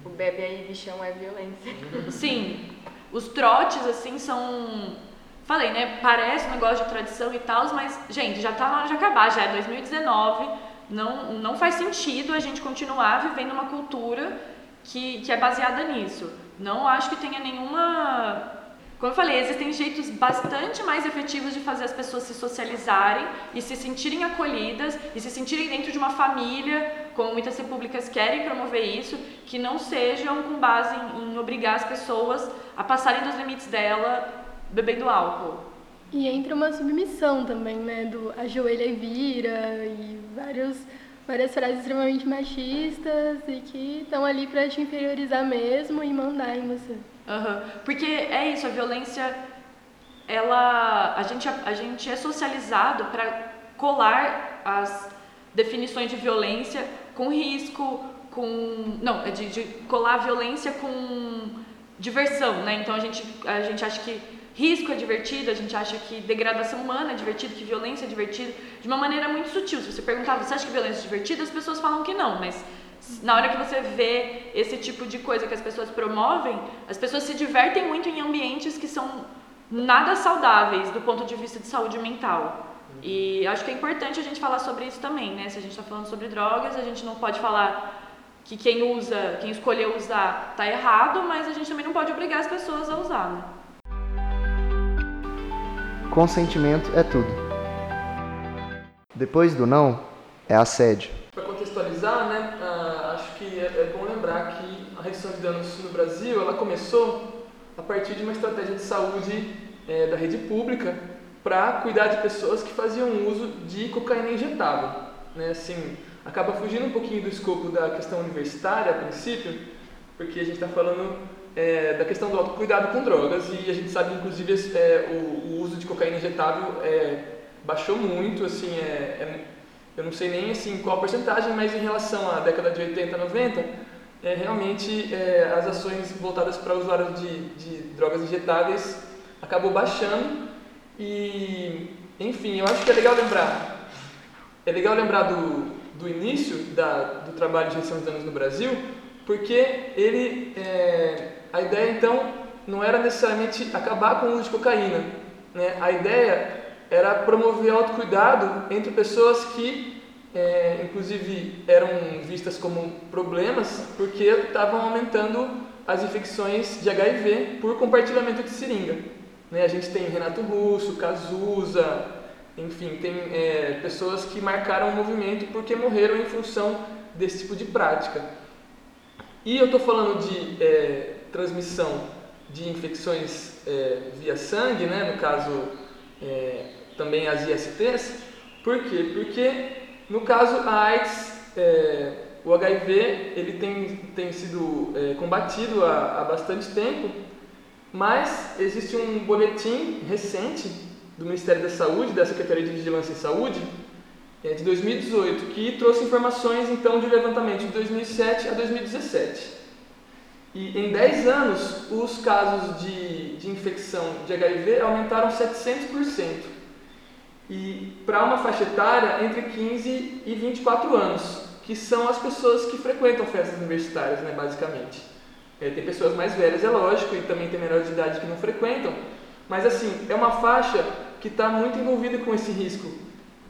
O bebe aí, bichão, é violência. Sim, os trotes, assim, são Falei, né? Parece um negócio de tradição e tal, mas, gente, já tá na hora de acabar, já é 2019, não, não faz sentido a gente continuar vivendo uma cultura que, que é baseada nisso. Não acho que tenha nenhuma. Como eu falei, existem jeitos bastante mais efetivos de fazer as pessoas se socializarem e se sentirem acolhidas e se sentirem dentro de uma família, como muitas repúblicas querem promover isso, que não sejam com base em, em obrigar as pessoas a passarem dos limites dela bebendo álcool. E entra uma submissão também, né? Do ajoelha e vira e vários, várias frases extremamente machistas e que estão ali para te inferiorizar mesmo e mandar em você. Uhum. Porque é isso, a violência, ela, a gente, a, a gente é socializado para colar as definições de violência com risco, com não, é de, de colar a violência com diversão, né? Então a gente, a gente acha que risco é divertido, a gente acha que degradação humana é divertido, que violência é divertido, de uma maneira muito sutil. Se você perguntar, você acha que violência é divertida? As pessoas falam que não, mas na hora que você vê esse tipo de coisa que as pessoas promovem, as pessoas se divertem muito em ambientes que são nada saudáveis do ponto de vista de saúde mental. E acho que é importante a gente falar sobre isso também, né? Se a gente está falando sobre drogas, a gente não pode falar que quem usa, quem escolheu usar está errado, mas a gente também não pode obrigar as pessoas a usar, né? Consentimento é tudo. Depois do não, é assédio. Para contextualizar, né, uh, acho que é, é, bom lembrar que a redução de danos no Brasil ela começou a partir de uma estratégia de saúde é, da rede pública para cuidar de pessoas que faziam uso de cocaína injetável. Né? Assim, acaba fugindo um pouquinho do escopo da questão universitária a princípio, porque a gente está falando é, da questão do autocuidado com drogas e a gente sabe inclusive é, o, o, uso de cocaína injetável é, baixou muito, assim, é, é eu não sei nem assim qual a porcentagem, mas em relação à década de 80, 90, é, realmente as ações voltadas para usuários de, de drogas injetáveis acabou baixando e, enfim, eu acho que é legal lembrar, é legal lembrar do, do início da, do trabalho de redução de danos no Brasil, porque ele, é, a ideia então não era necessariamente acabar com o uso de cocaína, né? a ideia era promover autocuidado entre pessoas que, é, inclusive, eram vistas como problemas porque estavam aumentando as infecções de HIV por compartilhamento de seringa. Né? A gente tem Renato Russo, Cazuza, enfim, tem é, pessoas que marcaram o movimento porque morreram em função desse tipo de prática. E eu estou falando de é, transmissão de infecções é, via sangue, né? no caso é, também as ISTs. Por quê? Porque no caso a AIDS, é, o HIV, ele tem, tem sido é, combatido há, há bastante tempo, mas existe um boletim recente do Ministério da Saúde, da Secretaria de Vigilância em Saúde, é, de 2018, que trouxe informações então de levantamento de 2007 a 2017. E em 10 anos, os casos de, de infecção de HIV aumentaram 700% e para uma faixa etária entre 15 e 24 anos, que são as pessoas que frequentam festas universitárias, né, basicamente. É, tem pessoas mais velhas, é lógico, e também tem menores de idade que não frequentam, mas assim, é uma faixa que está muito envolvida com esse risco.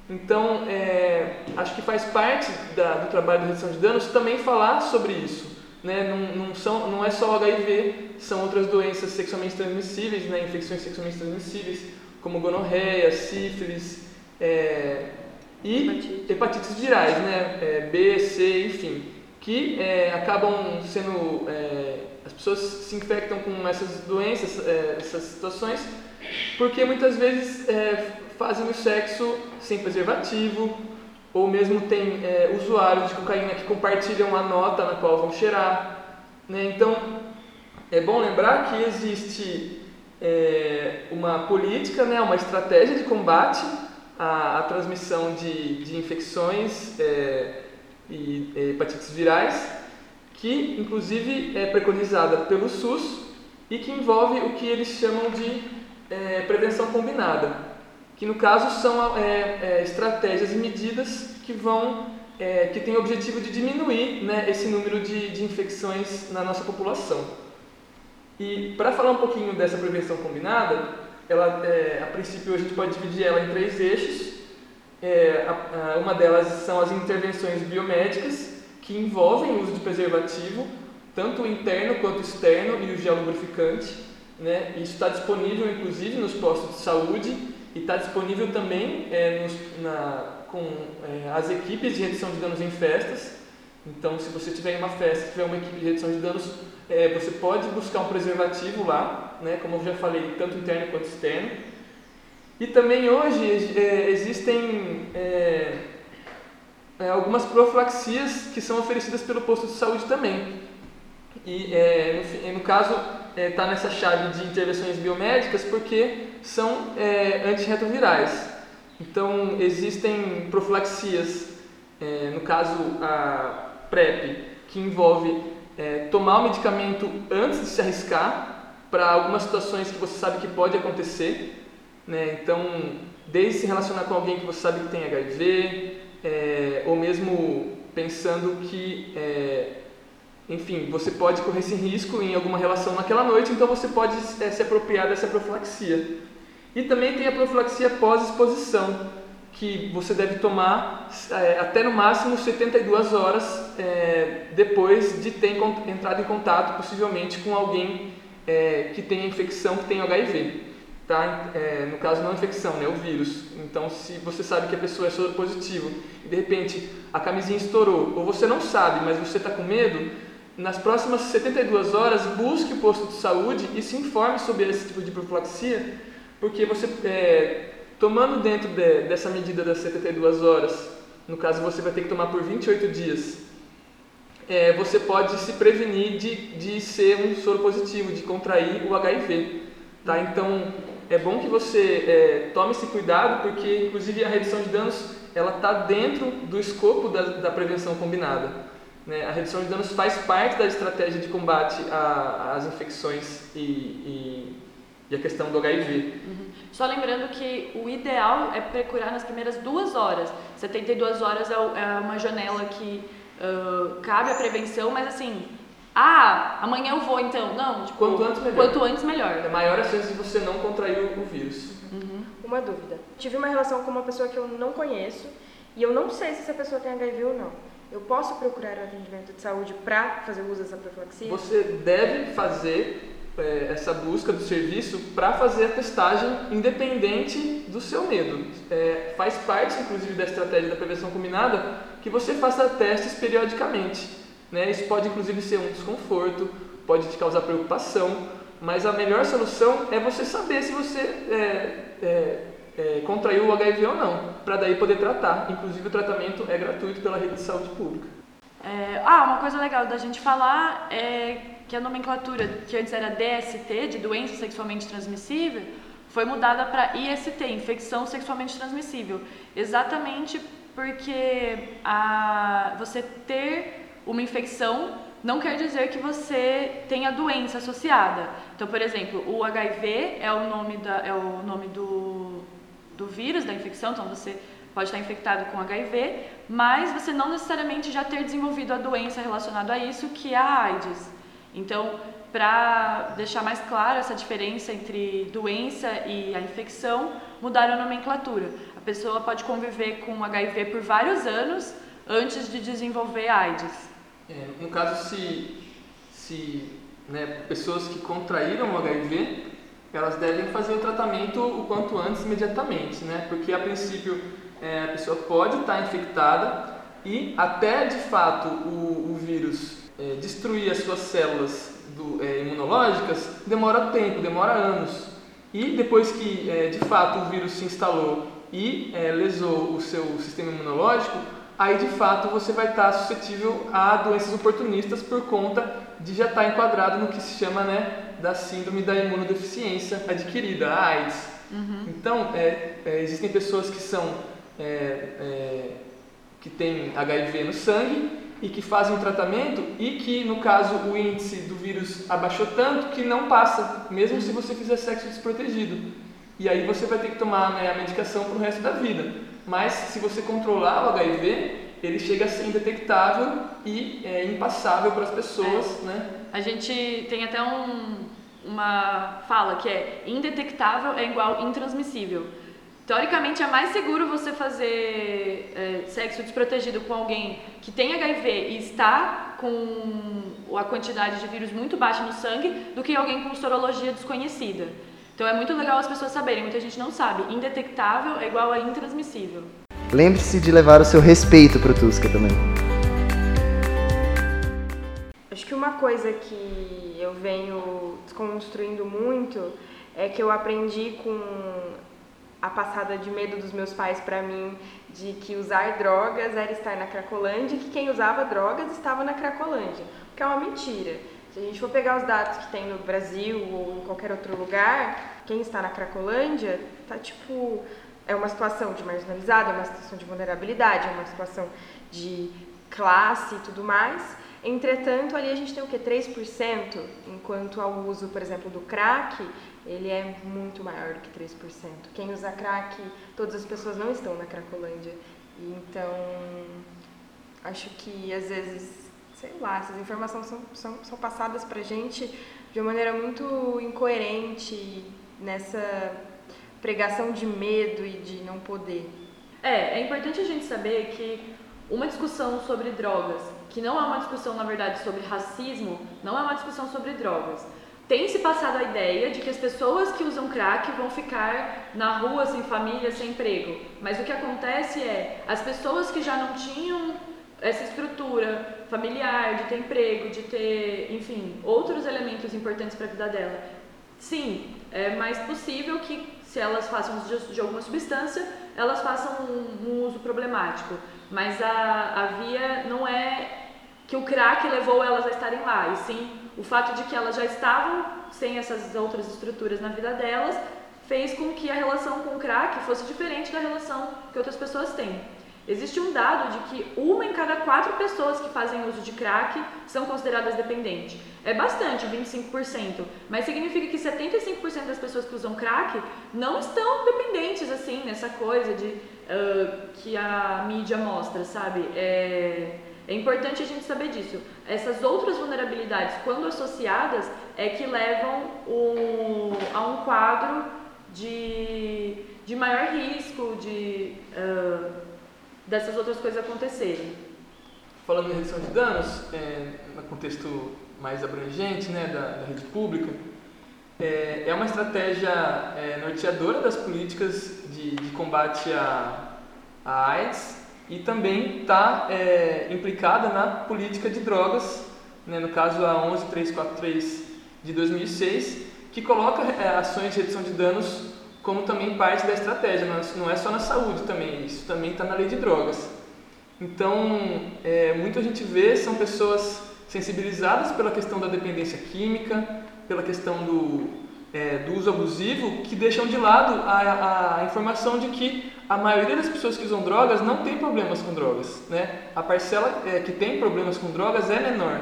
Então, é, acho que faz parte da, do trabalho de redução de danos também falar sobre isso. Né? Não, não, são, não é só HIV, são outras doenças sexualmente transmissíveis, né? infecções sexualmente transmissíveis, como gonorreia, sífilis é, e hepatite. hepatites virais, né? É, B, C, enfim, que é, acabam sendo é, as pessoas se infectam com essas doenças, é, essas situações, porque muitas vezes é, fazem o sexo sem preservativo, ou mesmo tem usuários de cocaína que compartilham a nota na qual vão cheirar. Né? Então, é bom lembrar que existe é, uma política, né, uma estratégia de combate à, à transmissão de, de infecções é, e hepatites virais, que inclusive é preconizada pelo SUS e que envolve o que eles chamam de é, prevenção combinada, que no caso são é, é, estratégias e medidas que vão é, que têm o objetivo de diminuir né, esse número de, de infecções na nossa população. E para falar um pouquinho dessa prevenção combinada, ela, é, a princípio a gente pode dividir ela em três eixos. É, a, a, uma delas são as intervenções biomédicas, que envolvem o uso de preservativo, tanto interno quanto externo, e o gel lubrificante. Né? Isso está disponível, inclusive, nos postos de saúde e está disponível também é, nos, na, com é, as equipes de redução de danos em festas. Então, se você tiver em uma festa, tiver uma equipe de redução de danos, é, você pode buscar um preservativo lá, né, como eu já falei, tanto interno quanto externo. E também hoje é, existem é, é algumas profilaxias que são oferecidas pelo posto de saúde também. E é, no, no, caso está é, nessa chave de intervenções biomédicas porque são antirretrovirais. Então existem profilaxias, no caso a PrEP, que envolve é, tomar o medicamento antes de se arriscar para algumas situações que você sabe que pode acontecer. Né? Então, desde se relacionar com alguém que você sabe que tem HIV, é, ou mesmo pensando que, é, enfim, você pode correr esse risco em alguma relação naquela noite, então você pode é, se apropriar dessa profilaxia. E também tem a profilaxia pós-exposição, que você deve tomar é, até no máximo 72 horas é, depois de ter entrado em contato, possivelmente, com alguém que tenha infecção, que tenha HIV. Tá? No caso, não infecção, né? o vírus. Então, se você sabe que a pessoa é soropositivo e de repente a camisinha estourou, ou você não sabe, mas você está com medo, nas próximas 72 horas, busque o posto de saúde e se informe sobre esse tipo de profilaxia, porque você é, Tomando dentro de, dessa medida das 72 horas, no caso você vai ter que tomar por 28 dias, é, você pode se prevenir de, de ser um soro positivo, de contrair o HIV. Tá? Então, é bom que você é, tome esse cuidado, porque inclusive a redução de danos ela está dentro do escopo da, da prevenção combinada. Né? A redução de danos faz parte da estratégia de combate às infecções e, e, e, a questão do HIV. Uhum. Só lembrando que o ideal é procurar nas primeiras duas horas. 72 horas é, é uma janela que uh, cabe a prevenção, mas assim, ah, amanhã eu vou então. Não, tipo, quanto antes melhor. Quanto antes melhor. É maior a chance de você não contrair o vírus. Uhum. Uma dúvida. Tive uma relação com uma pessoa que eu não conheço e eu não sei se essa pessoa tem HIV ou não. Eu posso procurar o atendimento de saúde para fazer uso dessa profilaxia? Você deve fazer é, essa busca do serviço para fazer a testagem independente do seu medo. É, faz parte, inclusive, da estratégia da prevenção combinada que você faça testes periodicamente. Né? Isso pode inclusive ser um desconforto, pode te causar preocupação, mas a melhor solução é você saber se você é, é, contraiu o HIV ou não, para daí poder tratar. Inclusive o tratamento é gratuito pela rede de saúde pública. É, ah, uma coisa legal da gente falar é que a nomenclatura que antes era DST, de doença sexualmente transmissível, foi mudada para IST, infecção sexualmente transmissível, exatamente porque a, você ter uma infecção não quer dizer que você tenha doença associada. Então, por exemplo, o HIV é o nome, da, é o nome do, do vírus, da infecção, então você pode estar infectado com HIV, mas você não necessariamente já ter desenvolvido a doença relacionada a isso, que é a AIDS. Então, para deixar mais clara essa diferença entre doença e a infecção, mudaram a nomenclatura. A pessoa pode conviver com HIV por vários anos antes de desenvolver AIDS. É, no caso, se, se né, pessoas que contraíram o HIV, elas devem fazer o tratamento o quanto antes, imediatamente, né? Porque a princípio é, a pessoa pode estar infectada e até de fato o, o vírus é, destruir as suas células do, é, imunológicas demora tempo, demora anos. E depois que é, de fato o vírus se instalou e é, lesou o seu sistema imunológico, aí de fato você vai estar suscetível a doenças oportunistas por conta de já estar enquadrado no que se chama né, da síndrome da imunodeficiência adquirida, a AIDS. Uhum. Então, é, é, existem pessoas que são é, é que têm HIV no sangue e que fazem o tratamento e que, no caso, o índice do vírus abaixou tanto que não passa, mesmo se você fizer sexo desprotegido. E aí você vai ter que tomar né, a medicação para o resto da vida mas se você controlar o HIV, ele chega a ser indetectável e é, impassável para as pessoas, é. né? A gente tem até um, uma fala que é indetectável é igual intransmissível. Teoricamente é mais seguro você fazer é, sexo desprotegido com alguém que tem HIV e está com a quantidade de vírus muito baixa no sangue do que alguém com sorologia desconhecida. Então é muito legal as pessoas saberem, muita gente não sabe. Indetectável é igual a intransmissível. Lembre-se de levar o seu respeito pro Tusca também. Acho que uma coisa que eu venho desconstruindo muito é que eu aprendi com a passada de medo dos meus pais para mim de que usar drogas era estar na Cracolândia e que quem usava drogas estava na Cracolândia, o que é uma mentira. Se a gente for pegar os dados que tem no Brasil ou em qualquer outro lugar, quem está na Cracolândia tá tipo é uma situação de marginalizado, é uma situação de vulnerabilidade, é uma situação de classe e tudo mais. Entretanto, ali a gente tem o que 3%, enquanto ao uso, por exemplo, do crack, ele é muito maior do que 3%. Quem usa crack, todas as pessoas não estão na Cracolândia. Então, acho que às vezes sei lá, essas informações são, são, são passadas para a gente de uma maneira muito incoerente nessa pregação de medo e de não poder. É, é importante a gente saber que uma discussão sobre drogas, que não é uma discussão, na verdade, sobre racismo, não é uma discussão sobre drogas. Tem se passado a ideia de que as pessoas que usam crack vão ficar na rua sem família, sem emprego. Mas o que acontece é, as pessoas que já não tinham essa estrutura familiar, de ter emprego, de ter, enfim, outros elementos importantes para a vida dela. Sim, é mais possível que se elas façam uso de, alguma substância, elas façam um, um uso problemático. Mas a, a via não é que o crack levou elas a estarem lá, e sim o fato de que elas já estavam sem essas outras estruturas na vida delas fez com que a relação com o crack fosse diferente da relação que outras pessoas têm. Existe um dado de que uma em cada quatro pessoas que fazem uso de crack são consideradas dependentes. É bastante, 25%, mas significa que 75% das pessoas que usam crack não estão dependentes assim nessa coisa de uh, que a mídia mostra, sabe? É, é importante a gente saber disso. Essas outras vulnerabilidades, quando associadas, é que levam a um quadro de, de maior risco, de uh, dessas outras coisas acontecerem. Falando em redução de danos, é, no contexto mais abrangente né, da, da rede pública, é, é uma estratégia é, norteadora das políticas de, de combate à, à AIDS e também está é, implicada na política de drogas, né, no caso a 11343 de 2006, que coloca é, ações de redução de danos como também parte da estratégia, não é só na saúde também, isso também está na lei de drogas. Então, é, muito a gente vê são pessoas sensibilizadas pela questão da dependência química, pela questão do, é, do uso abusivo, que deixam de lado a, a, informação de que a maioria das pessoas que usam drogas não tem problemas com drogas. Né? A parcela é, que tem problemas com drogas é menor.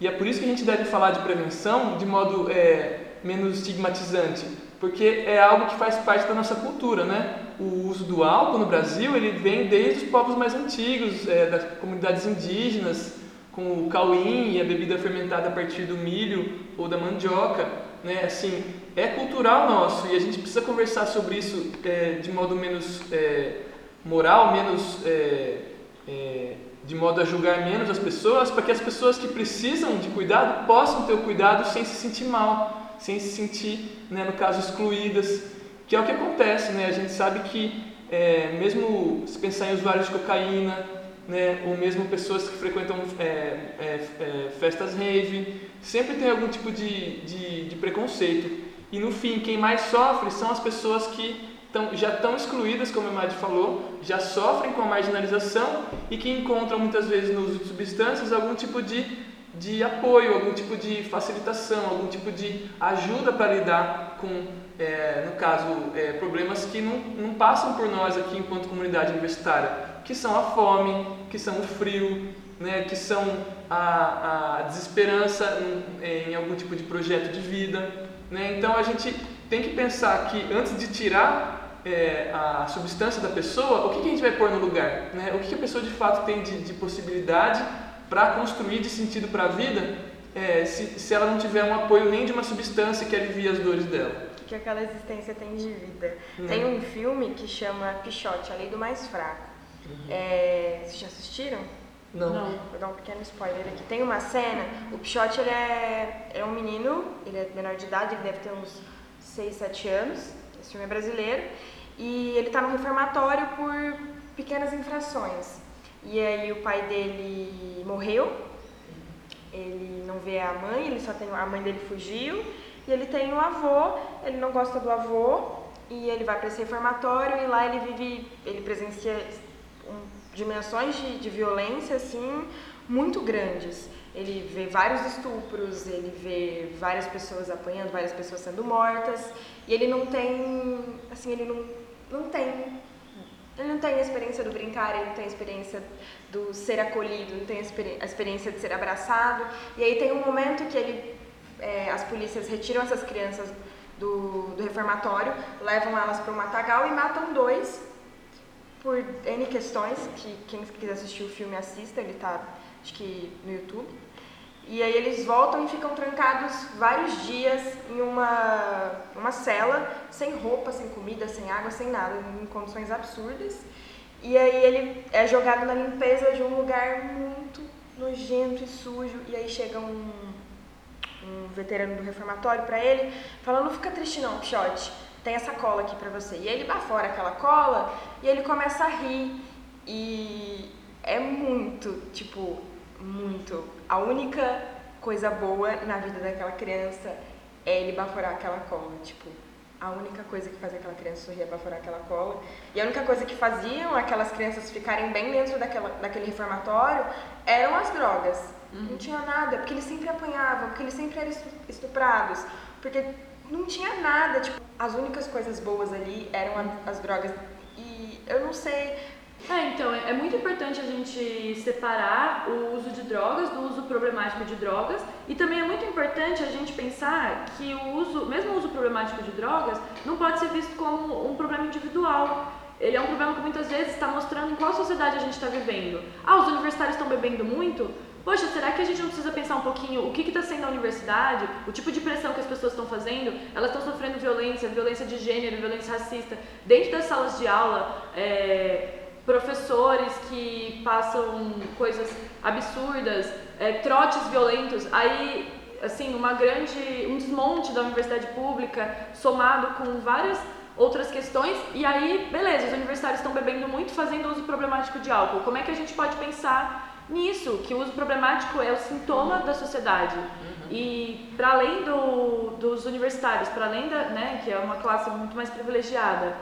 E é por isso que a gente deve falar de prevenção de modo é, menos estigmatizante porque é algo que faz parte da nossa cultura, né? O uso do álcool no Brasil ele vem desde os povos mais antigos, é, das comunidades indígenas, com o cauim e a bebida fermentada a partir do milho ou da mandioca, né? Assim, é cultural nosso e a gente precisa conversar sobre isso é, de modo menos é, moral, menos é, é, de modo a julgar menos as pessoas, para que as pessoas que precisam de cuidado possam ter o cuidado sem se sentir mal sem se sentir, né, no caso, excluídas, que é o que acontece, né? A gente sabe que é, mesmo se pensar em usuários de cocaína, né, ou mesmo pessoas que frequentam é, é, é, festas rave, sempre tem algum tipo de, de, de, preconceito. E no fim, quem mais sofre são as pessoas que tão, já estão excluídas, como a Madi falou, já sofrem com a marginalização e que encontram muitas vezes no uso substâncias algum tipo de de apoio, algum tipo de facilitação, algum tipo de ajuda para lidar com, é, no caso, é, problemas que não, não passam por nós aqui enquanto comunidade universitária, que são a fome, que são o frio, né, que são a, a desesperança em, em, algum tipo de projeto de vida. Né? Então a gente tem que pensar que antes de tirar é, a substância da pessoa, o que, que, a gente vai pôr no lugar? Né? O que, que a pessoa de fato tem de, de possibilidade para construir de sentido para a vida é, se, se ela não tiver um apoio nem de uma substância que alivie as dores dela. Que aquela existência tem de vida. Uhum. Tem um filme que chama Pichote, A Lei do Mais Fraco. É, vocês já assistiram? Não. Não. Vou dar um pequeno spoiler aqui. Tem uma cena, o Pichote ele é, é um menino, ele é menor de idade, ele deve ter uns 6, 7 anos. Esse filme é brasileiro. E ele está no reformatório por pequenas infrações. E aí o pai dele morreu, ele não vê a mãe, ele só tem a mãe dele fugiu, e ele tem um avô, ele não gosta do avô, e ele vai para esse reformatório e lá ele vive, ele presencia dimensões de, de violência assim muito grandes. Ele vê vários estupros, ele vê várias pessoas apanhando, várias pessoas sendo mortas, e ele não tem, assim, ele não, não tem ele não tem a experiência do brincar, ele não tem a experiência do ser acolhido, não tem a, experi a experiência de ser abraçado. E aí tem um momento que ele, é, as polícias retiram essas crianças do, do reformatório, levam elas para um matagal e matam dois por N questões, que quem quiser assistir o filme assista, ele está acho que no YouTube. E aí eles voltam e ficam trancados vários dias em uma, uma cela, sem roupa, sem comida, sem água, sem nada, em condições absurdas. E aí ele é jogado na limpeza de um lugar muito nojento e sujo. E aí chega um, um veterano do reformatório para ele, falando, não fica triste não, Pichote, tem essa cola aqui para você. E ele bafora aquela cola e ele começa a rir. E é muito, tipo, muito. A única coisa boa na vida daquela criança é ele baforar aquela cola, tipo, a única coisa que fazia aquela criança sorrir é baforar aquela cola. E a única coisa que faziam aquelas crianças ficarem bem dentro daquela, daquele reformatório eram as drogas. Uhum. Não tinha nada, porque eles sempre apanhavam, porque eles sempre eram estuprados, porque não tinha nada, tipo, as únicas coisas boas ali eram as drogas. E eu não sei É, então, é é muito importante a gente separar o uso de drogas do uso problemático de drogas e também é muito importante a gente pensar que o uso, mesmo o uso problemático de drogas, não pode ser visto como um problema individual. Ele é um problema que muitas vezes está mostrando em qual sociedade a gente está vivendo. Ah, os universitários estão bebendo muito? Poxa, será que a gente não precisa pensar um pouquinho o que está sendo a universidade, o tipo de pressão que as pessoas estão fazendo? Elas estão sofrendo violência, violência de gênero, violência racista, dentro das salas de aula, é, professores que passam coisas absurdas, é, trotes violentos, aí assim uma grande um desmonte da universidade pública somado com várias outras questões. E aí beleza os universitários estão bebendo muito fazendo uso problemático de álcool. Como é que a gente pode pensar nisso que o uso problemático é o sintoma da sociedade e para além do, dos universitários para além da né que é uma classe muito mais privilegiada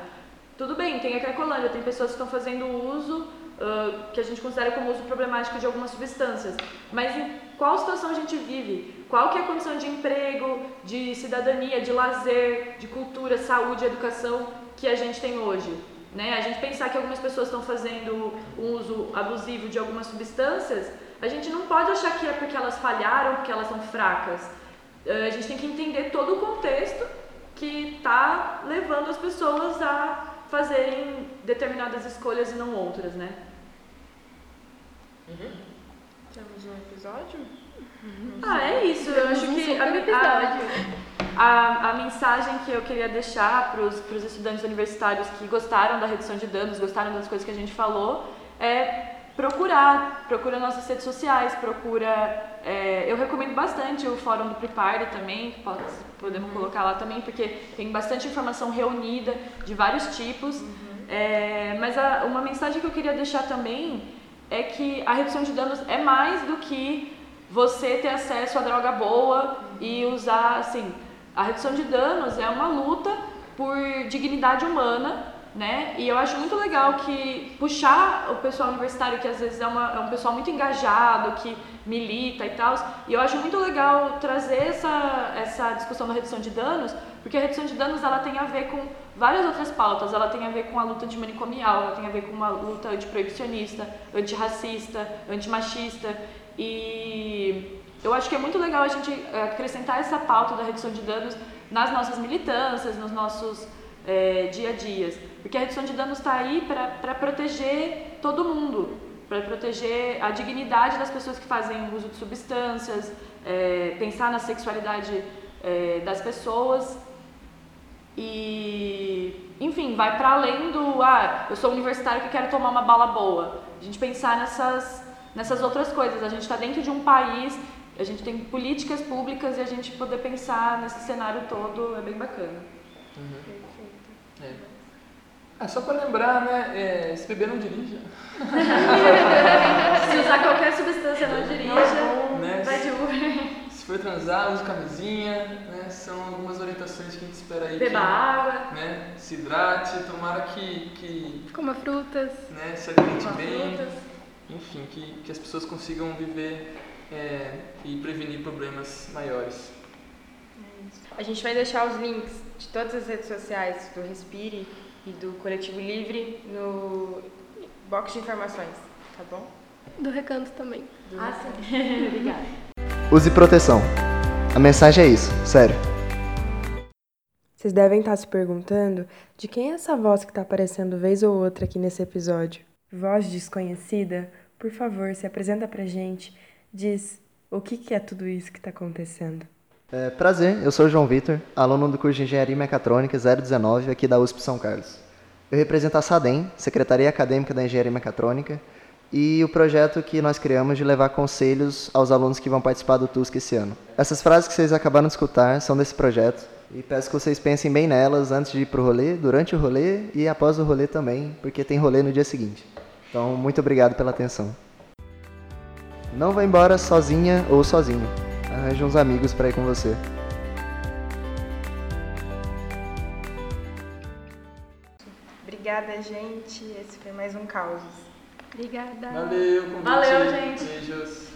tudo bem, tem a Cracolândia, tem pessoas que estão fazendo uso uh, que a gente considera como uso problemático de algumas substâncias. Mas em qual situação a gente vive? Qual que é a condição de emprego, de cidadania, de lazer, de cultura, saúde, educação que a gente tem hoje? Né? A gente pensar que algumas pessoas estão fazendo um uso abusivo de algumas substâncias, a gente não pode achar que é porque elas falharam, porque elas são fracas. Uh, a gente tem que entender todo o contexto que está levando as pessoas a fazerem determinadas escolhas e não outras, né? Temos um episódio? Ah, é isso. Eu acho que a, a, a, a mensagem que eu queria deixar para os estudantes universitários que gostaram da redução de danos, gostaram das coisas que a gente falou, é procurar, procura nossas redes sociais, procura. é, eu recomendo bastante o fórum do Prepare também, pode, podemos colocar lá também, porque tem bastante informação reunida de vários tipos. É, mas a- uma mensagem que eu queria deixar também é que a redução de danos é mais do que você ter acesso a droga boa e usar, assim, a redução de danos é uma luta por dignidade humana, né? E eu acho muito legal que puxar o pessoal universitário, que às vezes é, uma- é um pessoal muito engajado, que milita e tal, e eu acho muito legal trazer essa, essa discussão da redução de danos, porque a redução de danos ela tem a ver com várias outras pautas, ela tem a ver com a luta antimanicomial, ela tem a ver com uma luta antiproibicionista, antirracista, antimachista, e eu acho que é muito legal a gente eh, acrescentar essa pauta da redução de danos nas nossas militâncias, nos nossos eh, dia a dias. Porque a redução de danos está aí para proteger todo mundo, para proteger a dignidade das pessoas que fazem uso de substâncias, eh, pensar na sexualidade eh, das pessoas e, enfim, vai para além do, ah, eu sou universitário que quero tomar uma bala boa. A gente pensar nessas, nessas outras coisas. A gente está dentro de um país, a gente tem políticas públicas e a gente poder pensar nesse cenário todo é bem bacana. É. Ah, só para lembrar, né? É, se beber não dirija. Se usar qualquer substância não dirija, Né? vai de Uber. Se for transar, use camisinha, né? São algumas orientações que a gente espera aí. Beba que, água, Né? Se hidrate, tomara que, que Coma frutas. né, se alimente bem. frutas. Enfim, que, que as pessoas consigam viver é, e prevenir problemas maiores. A gente vai deixar os links de todas as redes sociais do Respire e do Coletivo Livre no box de informações, tá bom? Do recanto também. Do Ah, sim. Obrigada. Use proteção. A mensagem é isso, sério. Vocês devem estar se perguntando de quem é essa voz que está aparecendo vez ou outra aqui nesse episódio. Voz desconhecida, por favor, se apresenta pra gente. Diz o que, que é tudo isso que está acontecendo. É, prazer, eu sou o João Vitor, aluno do curso de Engenharia Mecatrônica 019 aqui da USP São Carlos. Eu represento a SADEM, Secretaria Acadêmica da Engenharia Mecatrônica, e o projeto que nós criamos de levar conselhos aos alunos que vão participar do TUSC esse ano. Essas frases que vocês acabaram de escutar são desse projeto, e peço que vocês pensem bem nelas antes de ir pro rolê, durante o rolê e após o rolê também, porque tem rolê no dia seguinte. Então, muito obrigado pela atenção. Não vá embora sozinha ou sozinho. Arranje uns amigos para ir com você. Obrigada, gente. Esse foi mais um Causos. Obrigada. Valeu, convite. Valeu, gente. Beijos.